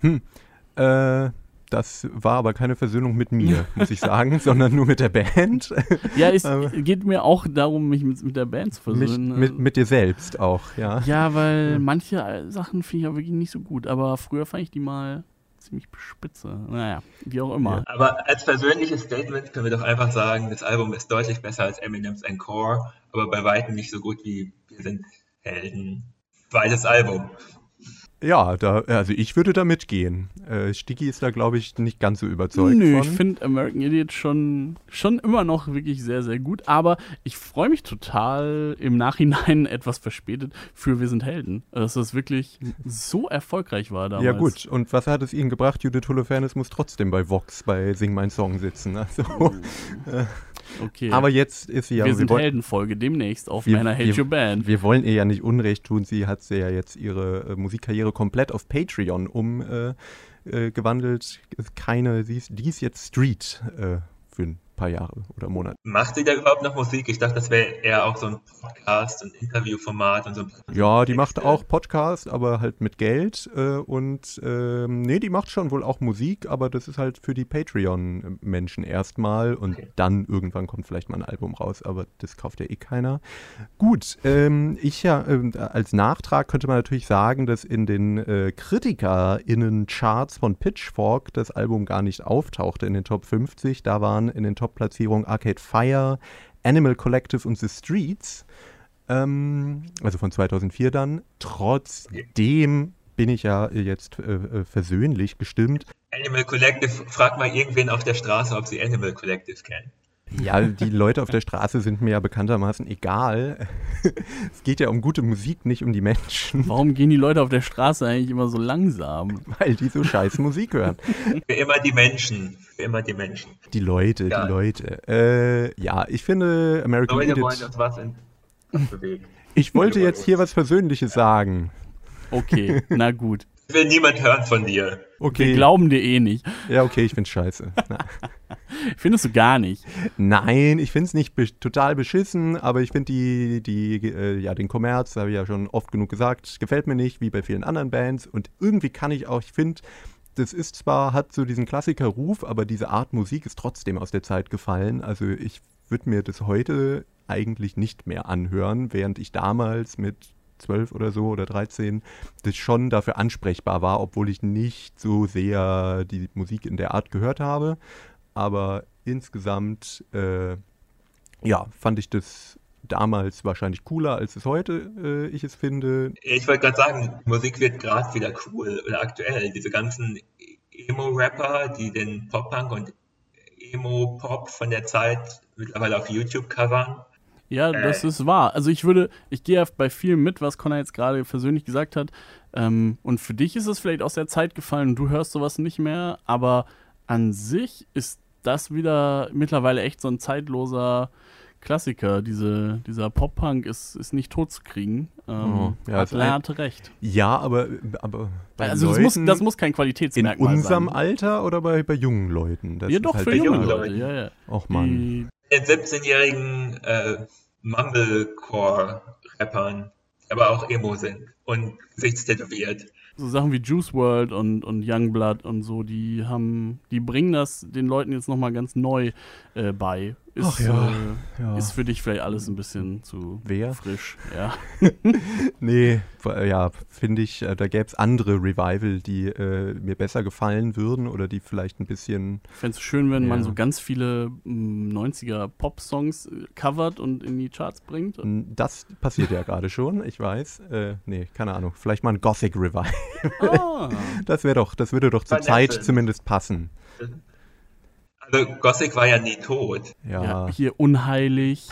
Hm. Äh, das war aber keine Versöhnung mit mir, muss ich sagen, sondern nur mit der Band. Ja, es geht mir auch darum, mich mit, mit der Band zu versöhnen. Mich, mit, mit dir selbst auch, ja. Ja, weil ja. manche Sachen finde ich auch wirklich nicht so gut, aber früher fand ich die mal ziemlich spitze. Naja, wie auch immer. Ja, aber als persönliches Statement können wir doch einfach sagen, das Album ist deutlich besser als Eminems Encore, aber bei weitem nicht so gut wie Wir sind Helden. Beides Album. Ja, da, also ich würde da mitgehen. Äh, Sticky ist da, glaube ich, nicht ganz so überzeugt. Nö, von. ich finde American Idiot schon, schon immer noch wirklich sehr, sehr gut. Aber ich freue mich total im Nachhinein etwas verspätet für Wir sind Helden. Dass das wirklich so erfolgreich war damals. Ja, gut. Und was hat es Ihnen gebracht? Judith Holofernes muss trotzdem bei Vox bei Sing Mein Song sitzen. Also. Oh. Äh, Okay. Aber jetzt ist sie ja. Wir sind Heldenfolge demnächst auf wir, meiner Hate wir, Your Band. Wir wollen ihr ja nicht Unrecht tun. Sie hat ja jetzt ihre äh, Musikkarriere komplett auf Patreon umgewandelt. Äh, äh, Keine, sie ist, die ist jetzt Street äh, für paar Jahre oder Monate. Macht sie da überhaupt noch Musik? Ich dachte, das wäre eher auch so ein Podcast, ein Interviewformat und so. Ja, die macht auch Podcast, aber halt mit Geld. Äh, und ähm, nee, die macht schon wohl auch Musik, aber das ist halt für die Patreon-Menschen erstmal und okay. dann irgendwann kommt vielleicht mal ein Album raus, aber das kauft ja eh keiner. Gut, ähm, ich ja, äh, als Nachtrag könnte man natürlich sagen, dass in den äh, KritikerInnen-Charts von Pitchfork das Album gar nicht auftauchte in den Top 50. Da waren in den Top Top-Platzierung Arcade Fire, Animal Collective und The Streets. Ähm, also von 2004 dann. Trotzdem bin ich ja jetzt äh, äh, versöhnlich gestimmt. Animal Collective, frag mal irgendwen auf der Straße, ob sie Animal Collective kennen. Ja, die Leute auf der Straße sind mir ja bekanntermaßen egal. es geht ja um gute Musik, nicht um die Menschen. Warum gehen die Leute auf der Straße eigentlich immer so langsam? Weil die so scheiß Musik hören. Für immer die Menschen. Für immer die Menschen. Die Leute, ja. die Leute. Äh, ja, ich finde American Leute Idiot... wollen uns was in bewegen. Ich wollte jetzt hier was Persönliches sagen. Okay, na gut. Will niemand hören von dir. Okay. Wir glauben dir eh nicht. Ja, okay, ich find's scheiße. Findest du gar nicht? Nein, ich find's nicht be total beschissen, aber ich finde die, die, äh, ja, den Kommerz, habe ich ja schon oft genug gesagt, gefällt mir nicht, wie bei vielen anderen Bands. Und irgendwie kann ich auch, ich finde, das ist zwar, hat so diesen Klassiker-Ruf, aber diese Art Musik ist trotzdem aus der Zeit gefallen. Also ich würde mir das heute eigentlich nicht mehr anhören, während ich damals mit 12 oder so oder 13, das schon dafür ansprechbar war, obwohl ich nicht so sehr die Musik in der Art gehört habe. Aber insgesamt, äh, ja, fand ich das damals wahrscheinlich cooler, als es heute äh, ich es finde. Ich wollte gerade sagen, Musik wird gerade wieder cool oder aktuell. Diese ganzen Emo-Rapper, die den Pop-Punk und Emo-Pop von der Zeit mittlerweile auf YouTube covern. Ja, das äh. ist wahr. Also ich würde, ich gehe ja bei vielem mit, was Connor jetzt gerade persönlich gesagt hat. Ähm, und für dich ist es vielleicht aus der Zeit gefallen und du hörst sowas nicht mehr, aber an sich ist das wieder mittlerweile echt so ein zeitloser Klassiker. Diese, dieser Pop-Punk ist, ist nicht tot zu kriegen. Ähm, oh, ja, hat hatte recht. Ja, aber, aber also das muss, das muss kein Qualitätsmerkmal sein. In unserem sein. Alter oder bei, bei jungen Leuten? Das ja, doch, halt für junge Leute. Ja, ja. Och, Mann. Den 17-jährigen äh, Mumblecore-Rappern, aber auch Emo sind und gesichtstätowiert so Sachen wie Juice World und, und Youngblood und so, die haben, die bringen das den Leuten jetzt nochmal ganz neu äh, bei. Ist, Ach ja, äh, ja. ist für dich vielleicht alles ein bisschen zu Wer? frisch. Ja. nee, ja, finde ich, äh, da gäbe es andere Revival, die äh, mir besser gefallen würden oder die vielleicht ein bisschen. Ich fände es schön, wenn ja. man so ganz viele 90er mm, Pop-Songs äh, covert und in die Charts bringt. Das passiert ja gerade schon, ich weiß. Äh, nee, keine Ahnung. Vielleicht mal ein Gothic Revival. Ah. Das wäre doch, das würde doch zur Zeit zumindest passen. Also Gothic war ja nie tot. Ja. ja hier unheilig.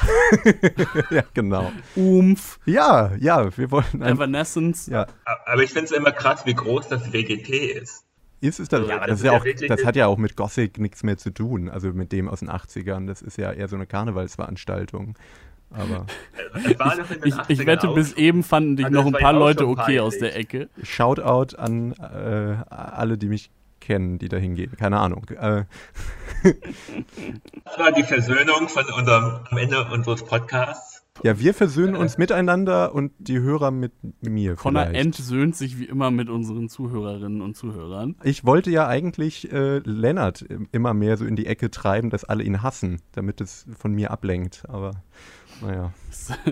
ja, genau. Umf. Ja, ja, wir wollen. Evanescence. Ja. Aber ich finde es immer krass, wie groß das WGT ist. Ist es dann, ja, das, das, ist ja auch, das hat ja auch mit Gothic nichts mehr zu tun, also mit dem aus den 80ern. Das ist ja eher so eine Karnevalsveranstaltung. Aber ich, ich, wette, bis eben fanden dich also noch ein paar Leute okay peinlich. aus der Ecke. Shoutout an äh, alle, die mich kennen, die da hingehen. Keine Ahnung. Äh. Das war die Versöhnung von unserem, am Ende unseres Podcasts. Ja, wir versöhnen uns miteinander und die Hörer mit mir. Connor vielleicht. entsöhnt sich wie immer mit unseren Zuhörerinnen und Zuhörern. Ich wollte ja eigentlich äh, Lennart immer mehr so in die Ecke treiben, dass alle ihn hassen, damit es von mir ablenkt. Aber naja.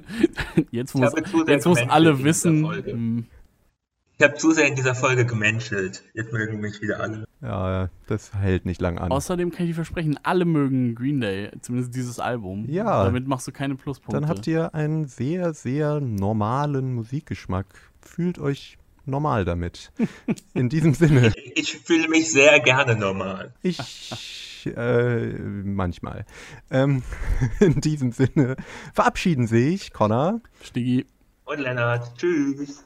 jetzt muss, jetzt muss alle wissen, ich habe zu sehr in dieser Folge gemenschelt. Jetzt mögen mich wieder alle. Ja, das hält nicht lang an. Außerdem kann ich dir versprechen, alle mögen Green Day, zumindest dieses Album. Ja. Damit machst du keine Pluspunkte. Dann habt ihr einen sehr, sehr normalen Musikgeschmack. Fühlt euch normal damit. In diesem Sinne. Ich fühle mich sehr gerne normal. Ich äh, manchmal. Ähm, in diesem Sinne verabschieden sich Connor, Stiggy und Lennart. Tschüss.